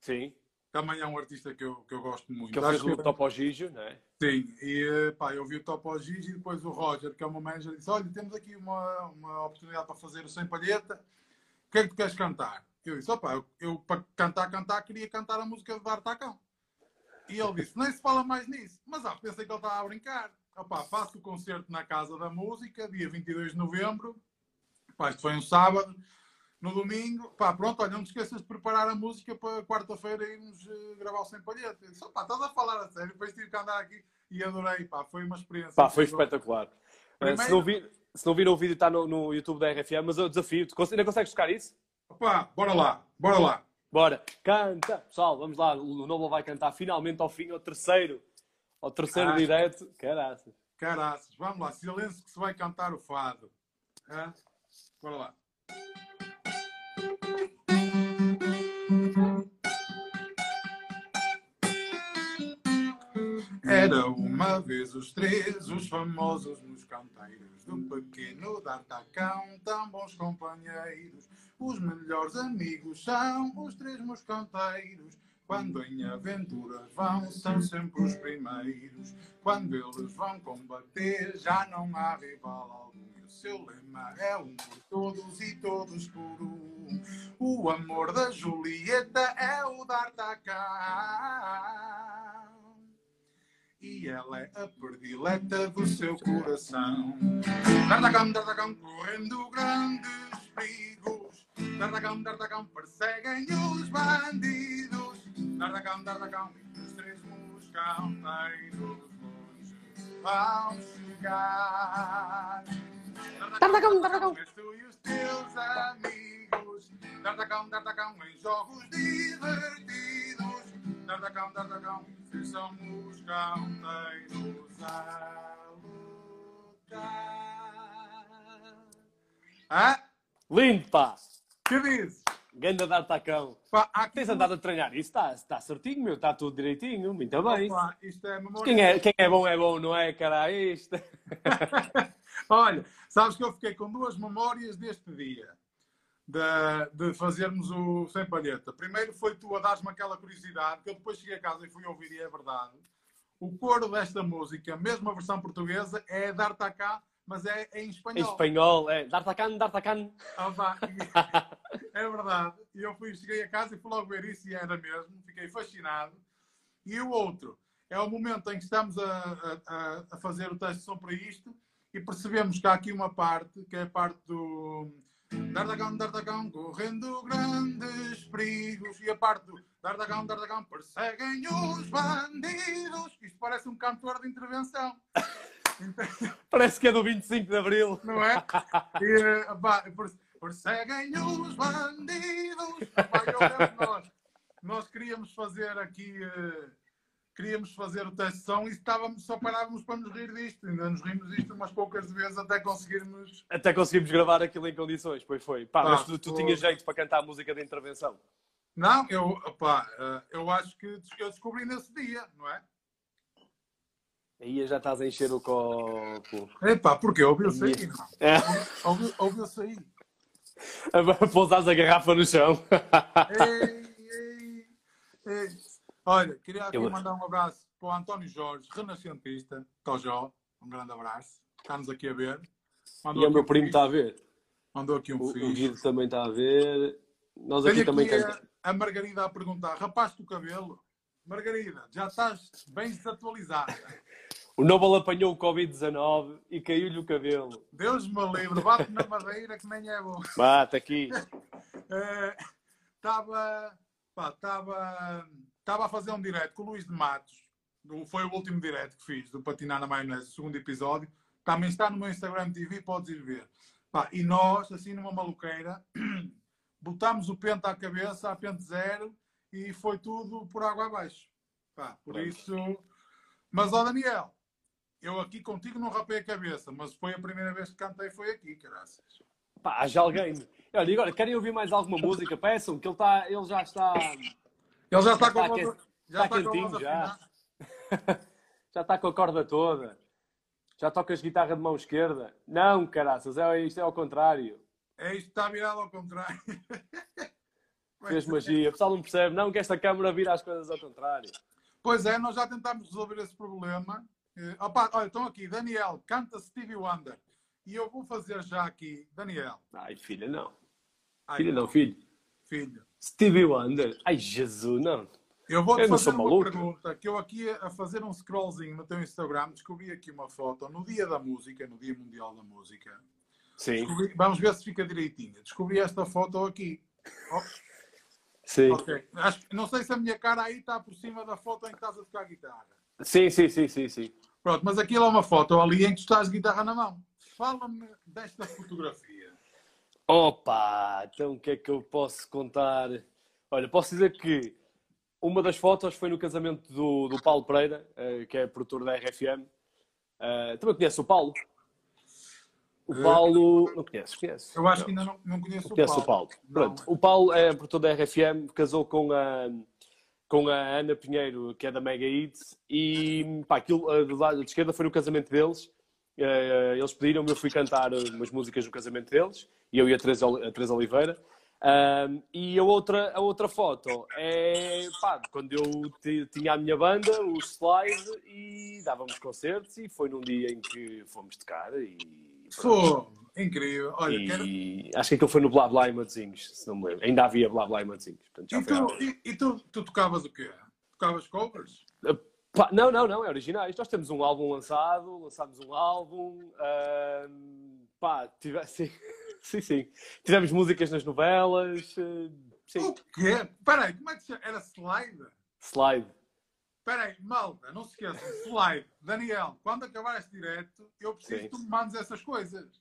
Sim. Também é um artista que eu, que eu gosto muito. Que fez o que- Topo Gigio, não é? Sim, e pá, eu vi o Topo ao Gigi e depois o Roger, que é o meu manager, disse: Olha, temos aqui uma, uma oportunidade para fazer o Sem Palheta, o que é que tu queres cantar? Eu disse: Opá, eu, eu para cantar, cantar, queria cantar a música de Dar Tacão. E ele disse: Nem se fala mais nisso. Mas ah, pensei que ele estava a brincar. Opá, faço o concerto na Casa da Música, dia 22 de novembro. Pá, isto foi um sábado. No domingo, pá, pronto, olha, não te esqueças de preparar a música para quarta-feira irmos eh, gravar o Sem Palheta. Eu disse, "Opá, estás a falar a sério, depois tive que andar aqui e adorei, pá, foi uma experiência. Pá, foi espetacular. Primeiro- Se, não vi, se não viram o vídeo, está no, no YouTube da RFM, mas eu desafio. Ainda consegues tocar isso? Opa, bora lá, bora lá. Bora, canta. Pessoal, vamos lá, o Nobel vai cantar finalmente ao fim, ao terceiro, ao terceiro Caraças. direto. Caraças. Caraças, vamos lá, silêncio que se vai cantar o fado. Hã? Bora lá. Era uma vez os três, os famosos nos canteiros, de um pequeno D'Artacão, tão bons companheiros. Os melhores amigos são os três moscanteiros. Quando em aventuras vão, são sempre os primeiros. Quando eles vão combater, já não há rival algum. O seu lema é um por todos e todos por um. O amor da Julieta é o d'Artacão e ela é a predileta do seu coração. Dardagão, dardagão, correndo grandes perigos. Dardagão, dardagão, perseguem os bandidos. Dardagão, dardagão, os três moscanteiros longe vão chegar. Dardagão, dardagão. És tu e os teus amigos. Dardagão, dardagão, em jogos divertidos. Dardagão, dardagão, vocês são os canteiros a lutar. Hã? Lindo, pá! Que diz? Ganda de Artacão. Pá, Tens andado a treinar isso? Está está certinho, meu. Está tudo direitinho. Muito bem. Opa, isto é memória. Quem é, quem é bom é bom, não é, cara? Isto. Olha, sabes que eu fiquei com duas memórias deste dia. De, de fazermos o Sem Palheta. Primeiro foi tu a dar-me aquela curiosidade, que eu depois cheguei a casa e fui ouvir e é verdade. O coro desta música, mesmo a versão portuguesa, é Dar-te cá, mas é em Em espanhol. espanhol, é. D'Artacan, D'Artacan. Ah, vá, é verdade. E eu fui, cheguei a casa e fui logo ver isso e era mesmo. Fiquei fascinado. E o outro é o momento em que estamos a, a- a- fazer o teste para isto e percebemos que há aqui uma parte, que é a parte do Dardagão, Dardagão, correndo grandes perigos. E a parte do Dardagão, Dardagão, perseguem os bandidos. Isto parece um cantor de intervenção. Então, Parece que é do 25 de Abril. não é? E, pá, perse- perseguem os bandidos. Pá, eu nós, nós queríamos fazer aqui, eh, queríamos fazer o teste de som e estávamos, só parávamos para nos rir disto. Ainda nos rimos disto umas poucas vezes até conseguirmos. Até conseguimos gravar aquilo em condições, pois foi. Pá, Pá, mas tu, tu foi. tinhas jeito para cantar a música de intervenção. Não, eu, pá, eh, eu acho que eu descobri nesse dia, não é? Aí já estás a encher o copo. Epá, porque ouviu-se aí? É. Ouviu- Ouviu-se aí. Pousares a garrafa no chão. Ei, ei, ei. Olha, queria aqui Eu- mandar um abraço para o António Jorge, renascentista, Tojó. Um grande abraço. Está-nos aqui a ver. Mandou E o aqui meu primo está a ver. Mandou aqui um O, o. Guido também está a ver. Nós Tenho aqui também aqui cantamos. a, a Margarida a perguntar: rapaste o cabelo? Margarida, já estás bem desatualizada. O Nobel apanhou o Covid-19 e caiu-lhe o cabelo. Deus me livre, bate na madeira que nem é bom. Mata aqui. Estava estava estava a fazer um direto com o Luís de Matos. Foi o último direto que fiz do Patinar na Maionese, o segundo episódio. Também está no meu Instagram TV, podes ir ver. Pá, e nós, assim numa maluqueira, botámos o pente à cabeça, a pente zero, e foi tudo por água abaixo. Pá, por Pronto. isso. Mas, ó Daniel, eu aqui contigo não rapei a cabeça, mas foi a primeira vez que cantei, foi aqui, caraças. Pá, haja alguém. Olha, e agora, querem ouvir mais alguma música? Peçam, que ele, está, ele já está. Ele já está com a voz, quente- já está está com a voz quentinho, já. Já está com a corda toda. Já tocas guitarra de mão esquerda. Não, caraças, é, isto é ao contrário. É isto, está virado ao contrário. Fez magia. O pessoal não percebe, não, que esta câmara vira as coisas ao contrário. Pois é, nós já tentámos resolver esse problema. Eh, opa, olha, estão aqui, Daniel, canta Stevie Wonder. E eu vou fazer já aqui, Daniel. Ai, filha, não. Ai, Filha, não, filho. Filho. Stevie Wonder. Ai, Jesus, não. Eu vou-te Eu não fazer uma maluco. pergunta, que eu aqui a fazer um scrollzinho no teu Instagram, descobri aqui uma foto no Dia da Música, no Dia Mundial da Música. Sim, Descobri- vamos ver se fica direitinho. Descobri esta foto aqui. Oh, sim. ok. Acho não sei se a minha cara aí está por cima da foto em que estás a tocar guitarra. Sim, sim, sim, sim, sim. Pronto, mas aquilo é uma foto ali em que tu estás de guitarra na mão. Fala-me desta fotografia. Opa, então o que é que eu posso contar? Olha, posso dizer que uma das fotos foi no casamento do, do Paulo Pereira, eh, que é produtor da RFM. Eh, também conhece o Paulo? O Eh, Paulo. Não conheces? Conheces? Eu acho Não. que ainda não, não conheço Conhece o o Paulo. Paulo. Pronto. Não. O Paulo é produtor da RFM, casou com a, com a Ana Pinheiro, que é da Mega Hits, e pá, aquilo uh, do lado de esquerda foi no casamento deles. Uh, eles pediram-me, eu fui cantar umas músicas no casamento deles, e eu e a Teresa, a Teresa Oliveira. Um, e a outra, a outra foto é pá, quando eu tinha a minha banda, o Slide, e dávamos concertos, e foi num dia em que fomos tocar. E, foi incrível. Olha, e quero... acho que aquilo foi no Blá Blá e Matosinhos, se não me lembro. Ainda havia Blá Blá e Matosinhos. E, tu, e, e tu, tu, tocavas o quê? Tocavas covers? Uh, pá, não, não, não, é originais. Nós temos um álbum lançado, lançámos um álbum. Uh, pá, tive, sim, sim, sim. Tivemos músicas nas novelas. Uh, sim. O quê? Peraí, como é que se chama? Era Slide? Slide. Espera aí, malta, não se esqueçam. Slide. Daniel, quando acabar este direto, eu preciso Sim. que tu me mandes essas coisas.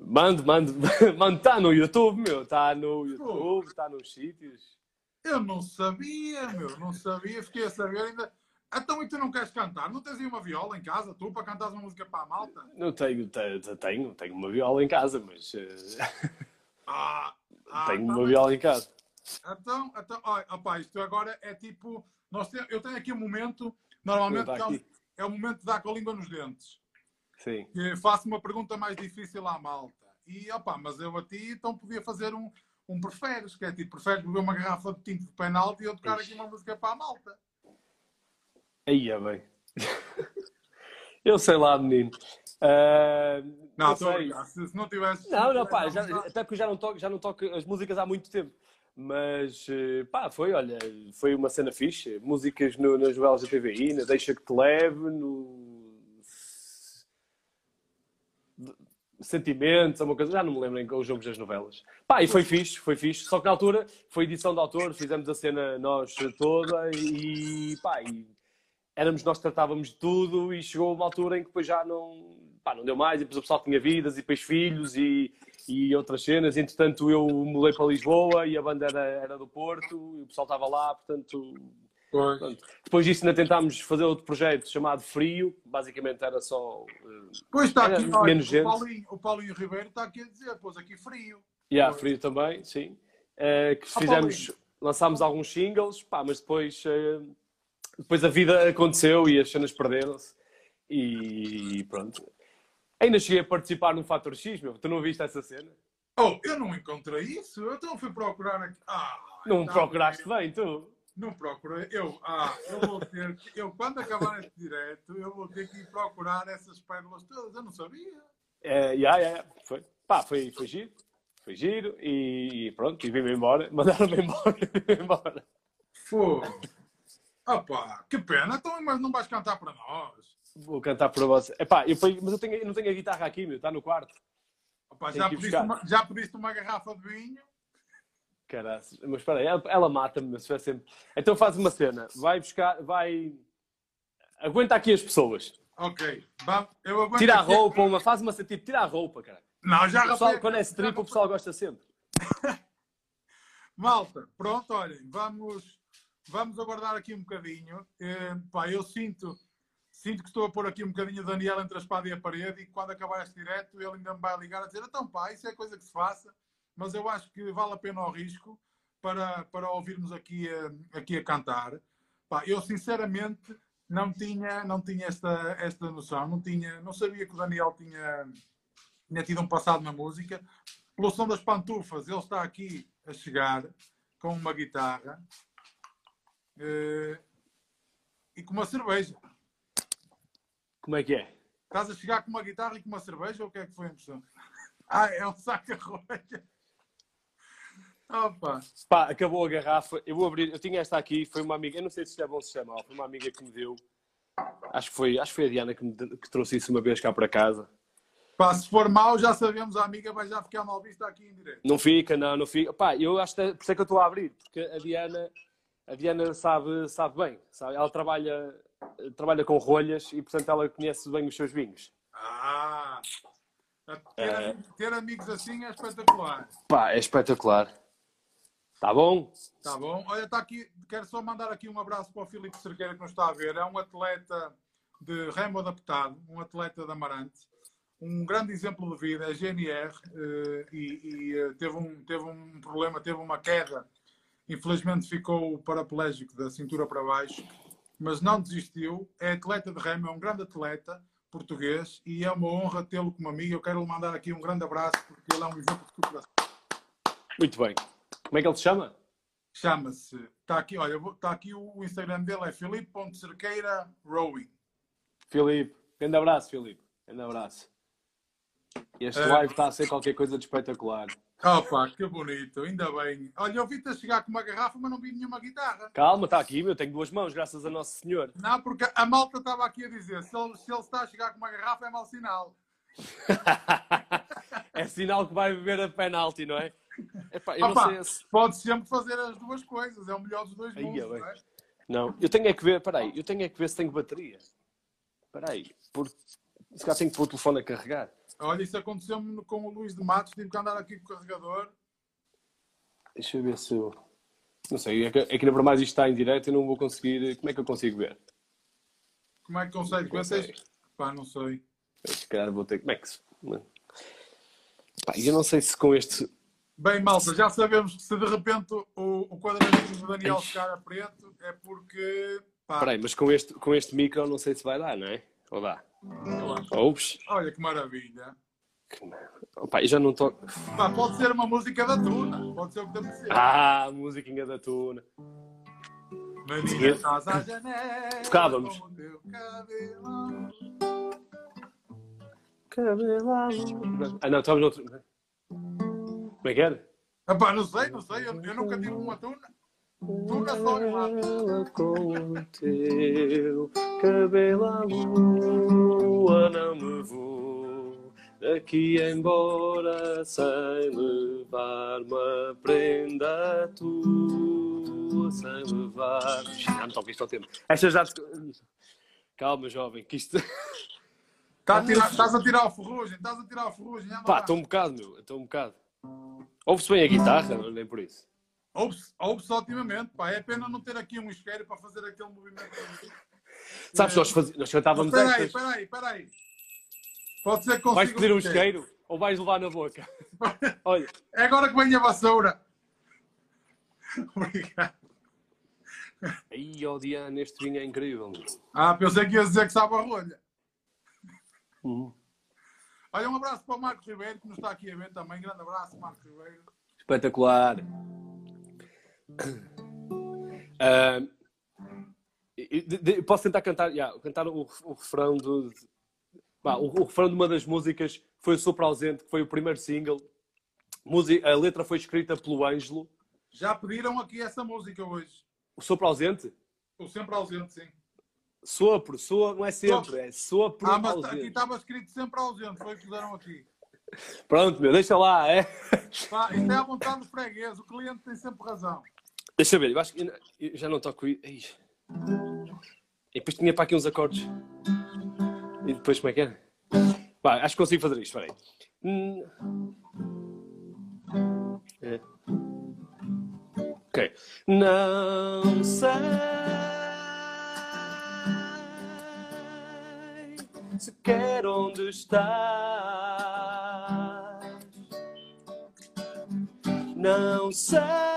Mando, mando, mando. Está no YouTube, meu. Está no YouTube, está nos sítios. Eu não sabia, meu. Não sabia. Fiquei a saber ainda. Então, e tu não queres cantar? Não tens aí uma viola em casa, tu, para cantares uma música para a malta? Não tenho, tenho, tenho uma viola em casa, mas. Ah, ah, tenho uma viola em casa. Então, então olha, opa, isto agora é tipo. Nós eu tenho aqui um momento, normalmente é, o momento de dar com a língua nos dentes. Sim. Que faço uma pergunta mais difícil à malta. E, opa, mas eu a ti, então podia fazer um, um preferes, que é tipo, preferes beber uma garrafa de tinto de penalti e eu tocar aqui uma música para a malta. Aí é bem. eu sei lá, menino. Uh, não, não sei. Se, se, não tivesse. Não, não, pá, já, até porque já não, toco, já não toco as músicas há muito tempo. Mas, eh, pá, foi, olha, foi uma cena fixe. Músicas no, nas novelas da TVI, na Deixa que te leve, no. Sentimentos, uma coisa, já não me lembro em os jogos das novelas. Pá, e foi fixe, foi fixe. Só que na altura foi edição de autor, fizemos a cena nós toda e, pá, e éramos nós que tratávamos de tudo e chegou uma altura em que depois já não, pá, não deu mais, e depois o pessoal tinha vidas e depois filhos e, e outras cenas. Entretanto, eu mudei para Lisboa e a banda era, era do Porto e o pessoal estava lá, portanto. Portanto, depois disso, ainda tentámos fazer outro projeto chamado Frio, basicamente era só. Uh, pois está aqui, olha, menos o, gente. Paulinho, o Paulinho Ribeiro está aqui a dizer, pois aqui Frio. E yeah, Frio também, sim. Uh, que fizemos, lançámos alguns singles, pá, mas depois, uh, depois a vida aconteceu e as cenas perderam-se. E pronto, Ainda cheguei a participar no Fator X, meu. Tu não viste essa cena? Oh, eu não encontrei isso. Eu então fui procurar aqui. Ah, não tá procuraste bem, tu? Não procurei. Eu, ah, eu vou ter que, eu quando acabar este direto, eu vou ter que ir procurar essas pérolas todas. Eu não sabia. É, yeah, yeah, foi. Pá, foi, foi giro. Foi giro e, pronto, e vim-me embora. Mandaram-me embora. embora. Foi. Opa, que pena. Então, mas não vais cantar para nós. Vou cantar para você. Epá, eu, mas eu, tenho, eu não tenho a guitarra aqui, meu. Está no quarto. Opa, já, pediste uma, já pediste uma garrafa de vinho? Caraças. Mas espera aí, ela, ela mata-me se sempre... Então faz uma cena. Vai buscar... Vai... Aguenta aqui as pessoas. Ok. Eu aguento tira a roupa, uma, faz uma tipo, tira a roupa, cara. Não, já o pessoal, Quando é strip, o pessoal gosta sempre. Malta, pronto, olhem, vamos, vamos aguardar aqui um bocadinho. Eh, pá, eu sinto sinto que estou a pôr aqui um bocadinho o Daniel entre a espada e a parede e quando acabar este direto ele ainda me vai ligar a dizer então pá, isso é coisa que se faça, mas eu acho que vale a pena o risco para, para ouvirmos aqui a, aqui a cantar. Pá, eu sinceramente não tinha, não tinha esta, esta noção, não, tinha, não sabia que o Daniel tinha, tinha tido um passado na música. Pelo som das pantufas, ele está aqui a chegar com uma guitarra uh, e com uma cerveja. Como é que é? Estás a chegar com uma guitarra e com uma cerveja ou o que é que foi a impressão? Ah, é um saca-rolha. Opa. Pá, acabou a garrafa. Eu vou abrir. Eu tinha esta aqui. Foi uma amiga. Eu não sei se é bom se chama. Foi uma amiga que me deu. Acho que foi, acho que foi a Diana que, me, que trouxe isso uma vez cá para casa. Pá, se for mal, já sabemos, a amiga vai já ficar mal vista aqui em direto. Não fica, não, não fica. Pá, eu acho que por isso é que eu estou a abrir, porque a Diana, a Diana sabe, sabe bem, sabe? Ela trabalha trabalha com rolhas e, portanto, ela conhece bem os seus vinhos. Ah! Ter, é... ter amigos assim é espetacular. Pá, é espetacular. Tá bom? Tá bom. Olha, está aqui, quero só mandar aqui um abraço para o Filipe Cerqueira que nos está a ver. É um atleta de remo adaptado, um atleta de Amarante, um grande exemplo de vida, é GNR, eh, e, e eh, teve, um, teve um problema, teve uma queda Infelizmente ficou paraplégico da cintura para baixo, mas não desistiu. É atleta de remo, é um grande atleta português e é uma honra tê-lo como amigo. Eu quero lhe mandar aqui um grande abraço porque ele é um exemplo de cooperação. Muito bem. Como é que ele se chama? Chama-se, está aqui, olha, está aqui o Instagram dele, é filipe.cerqueira rowing. Filipe, grande abraço, Filipe. Grande abraço. Este É. live está a ser qualquer coisa de espetacular. Opa, que bonito, ainda bem. Olha, eu vi-te a chegar com uma garrafa, mas não vi nenhuma guitarra. Calma, está aqui, meu. Tenho duas mãos, graças a Nosso Senhor. Não, porque a malta estava aqui a dizer, se ele, se ele está a chegar com uma garrafa é mau sinal. é sinal que vai beber a penalti, não é? Epá, eu Opa, não sei se... pode sempre fazer as duas coisas, é o melhor dos dois Aí, mundos, não é? Não, eu tenho é que ver, peraí, eu tenho é que ver se tenho bateria. Peraí, porque se calhar tenho que pôr o telefone a carregar. Olha, isso aconteceu-me com o Luís de Matos, tive que andar aqui com o carregador. Deixa eu ver se eu. Não sei, é que, é que na verdade isto está em direto e não vou conseguir. Como é que eu consigo ver? Como é que consegue ver? Tens- Pá, não sei. Se calhar vou ter. Como é que se. Pá, eu não sei se com este. Bem, malta, já sabemos que se de repente o, o quadradinho do Daniel ficar a preto é porque. Pá, Peraí, mas com este, com este micro não sei se vai dar, não é? Ou dá? Ouves? olha que maravilha. Opa, eu já não estou. Pá, pode ser uma música da Tuna, pode ser o que ser. Ah, a musiquinha da tuna. Menina, estás à janela. Tocávamos. Cabelado. Ah, não, estamos no outro. Como é que era? Ah, pá, não sei, não sei, eu, eu nunca tive uma Tuna. Tuna só em lá. Ela com o teu cabelo à lua não me vou daqui embora sem levar uma prenda tua sem levar já me toca isto ao tempo esta já calma jovem que isto Tá a tirar- Estás a tirar o ferrugem, estás a tirar o ferrugem. pá estou um bocado meu estou um bocado ouve-se bem a guitarra não, nem por isso Ouve-se otimamente, pá. É pena não ter aqui um isqueiro para fazer aquele movimento. sabes nós, faz... nós cantávamos Espera aí, espera aí, espera aí. Pode ser que vais pedir um isqueiro. ou vais levar na boca olha É agora que vem a vassoura. Obrigado. Aí, ó Diana, este vinho é incrível. meu. Ah, pensei que ia dizer que sabe a rolha. Uhum. Olha, um abraço para o Marco Ribeiro, que nos está aqui a ver também. Grande abraço, Marco Ribeiro. Espetacular. E- de- de- posso tentar cantar, yeah, cantar o, o refrão do. de- Bah, o, o refrão de uma das músicas foi o Sopro Ausente, que foi o primeiro single. Musi- A letra foi escrita pelo Ângelo. Já pediram aqui essa música hoje. O Sopro Ausente? O sempre ausente, sim. Sopro, soa, não é sempre, Sopro. é sopro Ah, mas aqui ausente. estava escrito sempre ausente. Foi o que puseram aqui. Pronto, meu, deixa lá, é. Pá, isto é à vontade do freguês. O cliente tem sempre razão. Deixa eu ver, eu acho que eu já não toco. Ai. E depois tinha para aqui uns acordes. E depois como é que era? Vai, acho que consigo fazer isto, espera aí. Hum. É. Ok. Não sei sequer onde estás. Não sei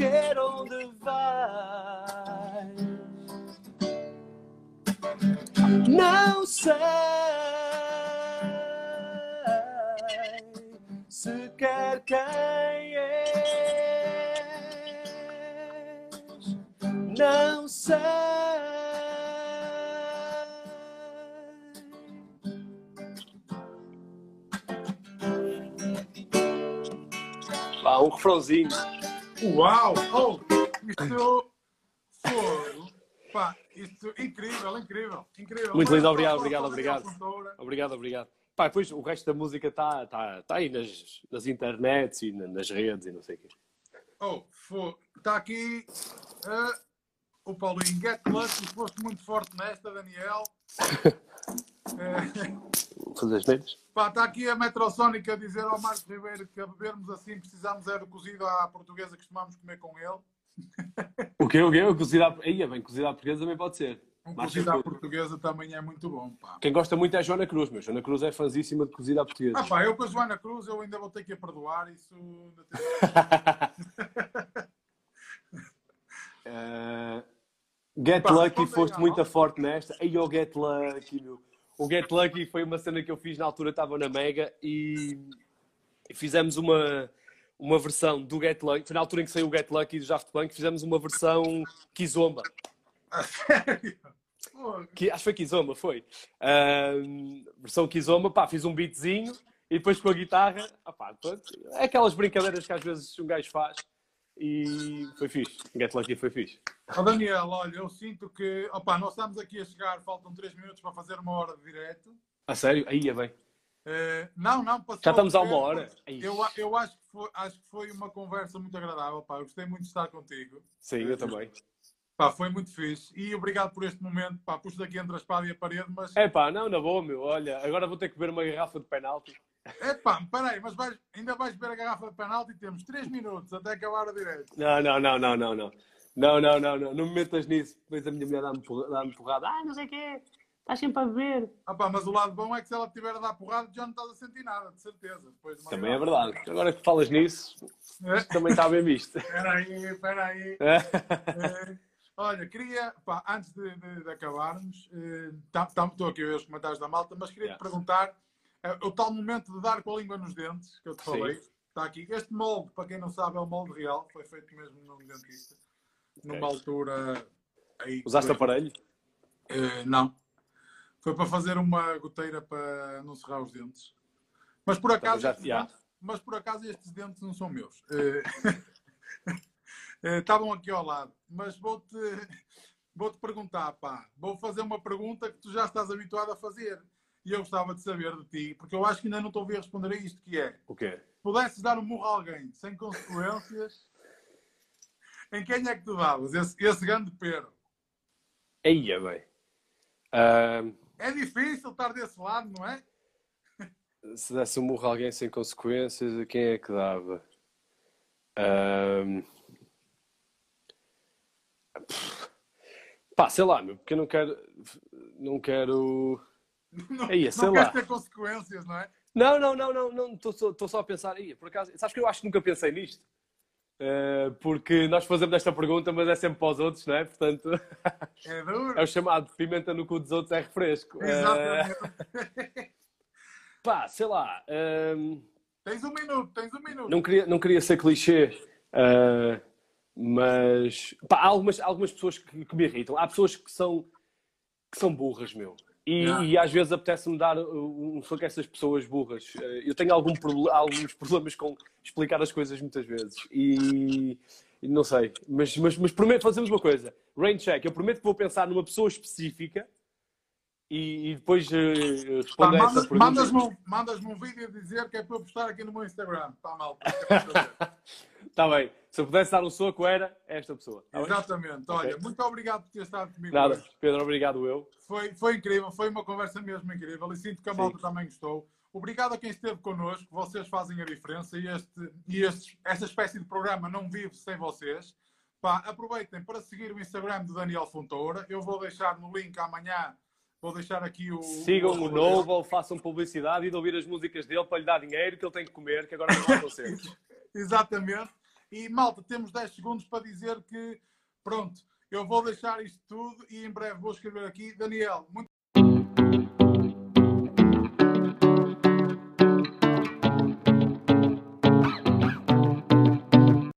sequer onde vais. Não sei sequer quem és. Não sei. Pá, um refrãozinho. Uau! Oh, isto. Fogo! Pá, isto incrível, incrível, incrível. Muito lindo, obrigado, obrigado, obrigado. Obrigado, obrigado. Pá, depois o resto da música está tá, tá aí nas, nas internets e na- nas redes e não sei o quê. Oh. Está aqui eh, o Paulinho. Get lucky, foste muito forte nesta, Daniel. Vou fazer as neiras. pá, está aqui a Metrosónica a dizer ao Marcos Ribeiro que a bebermos assim precisamos é do cozido à portuguesa que costumamos comer com ele. O quê? O quê? O cozido à... Aí, bem, cozido à portuguesa também pode ser. Um cozido à portuguesa também é muito bom, pá. Quem gosta muito é a Joana Cruz, meu. Joana Cruz é fãzíssima de cozida à portuguesa. Ah, pá, eu com a Joana Cruz eu ainda vou ter que a perdoar, isso Eh, Get Pá, Lucky, foste muito forte nesta. Aí o Get Lucky, meu. O Get Lucky foi uma cena que eu fiz na altura, estava na Mega e fizemos uma, uma versão do Get Lucky. Foi na altura em que saiu o Get Lucky do Daft Punk, fizemos uma versão Kizomba. Sério? Que, acho que foi Kizomba, foi. Ahm, versão Kizomba, pá, fiz um beatzinho e depois com a guitarra, pronto. é aquelas brincadeiras que às vezes um gajo faz e foi fixe. Get Lucky foi fixe. Ó Daniel, olha, eu sinto que. Opa, nós estamos aqui a chegar, faltam 3 minutos para fazer uma hora de direto. A sério? Aí é bem. Eh, não, não, passou. Já estamos a o uma hora. Eu, eu acho, que foi, acho que foi uma conversa muito agradável, pá. Eu gostei muito de estar contigo. Sim, eu também. Pá, foi muito fixe. E obrigado por este momento, pá. Pus daqui entre a espada e a parede, mas. É pá, não, na boa, meu. Olha, agora vou ter que beber uma garrafa de penalti. É pá, peraí, mas vais- ainda vais beber a garrafa de penalti e temos 3 minutos até acabar a direto. Não, não, não, não, não, não. Não, não, não, não. Não me metas nisso. Depois a minha mulher dá-me dá-me porrada. Ah, não sei o quê. Estás sempre a beber. Ah, pá, mas o lado bom é que se ela estiver a dar porrada, já não estás a sentir nada, de certeza. Depois Também é verdade. Agora que falas nisso, É? também está bem visto. Espera aí, espera aí. Eh, olha, queria, pá, antes de, de- de acabarmos, eh, tá- tá- estou aqui a ver os comentários da malta, mas queria te Yeah. perguntar eh, o tal momento de dar com a língua nos dentes, que eu te Sim. falei, está aqui. Este molde, para quem não sabe, é o molde real, foi feito mesmo num dentista, numa altura. Aí, Usaste aparelho? Eh, não. Foi para fazer uma goteira para não serrar os dentes. Mas por acaso, já- estes já. dentes, mas por acaso estes dentes não são meus. Eh, Estavam aqui ao lado. Mas vou-te vou-te perguntar, pá. Vou fazer uma pergunta que tu já estás habituado a fazer. E eu gostava de saber de ti, porque eu acho que ainda não te ouvi responder a isto, que é, O quê? pudesses dar um murro a alguém sem consequências, em quem é que tu davas? Esse, esse grande pero. Aí é bem. É difícil estar desse lado, não é? se desse um murro a alguém sem consequências, a quem é que dava? Ahm, Pá, sei lá, meu, porque eu não quero. Não quero. Não, Aí, sei não lá. ter consequências, não é? Não, não, não, não, não. Estou só, só a pensar. Aí, por acaso, sabes que eu acho que nunca pensei nisto? Eh, porque nós fazemos esta pergunta, mas é sempre para os outros, não é? Portanto, É duro. é o chamado pimenta no cu dos outros é refresco. Eh, Exatamente. pá, sei lá. ehm, Tens um minuto, tens um minuto. não, queria, não queria ser clichê, eh, mas pá, há algumas, algumas pessoas que, que me irritam. Há pessoas que são, que são burras, meu. E, Yeah. e às vezes apetece-me dar uh, um soco a essas pessoas burras. Eh, Eu tenho algum alguns problemas com explicar as coisas muitas vezes. E, e não sei. Mas, mas, mas prometo, fazemos uma coisa. Rain check. Eu prometo que vou pensar numa pessoa específica e, e depois uh, Pá, responder a essa pergunta. Mandas-me um, mandas um vídeo a dizer que é para eu postar aqui no meu Instagram. Está mal. Está bem. Se eu pudesse dar um soco, era esta pessoa. Tá bem? Exatamente. Olha, Ok. muito obrigado por ter estado comigo. Nada. hoje. Pedro, obrigado eu. Foi, foi incrível, foi uma conversa mesmo incrível e sinto que a Sim. malta também gostou. Obrigado a quem esteve connosco, vocês fazem a diferença e, este, e este, esta espécie de programa não vive sem vocês. Pá, aproveitem para seguir o Instagram do Daniel Fontoura. Eu vou deixar no link amanhã, vou deixar aqui o. Sigam o o- Noble, façam publicidade e de ouvir as músicas dele para lhe dar dinheiro que ele tem que comer, que agora não há concertos. Exatamente. E malta, temos 10 segundos para dizer que, pronto, eu vou deixar isto tudo e em breve vou escrever aqui. Daniel, muito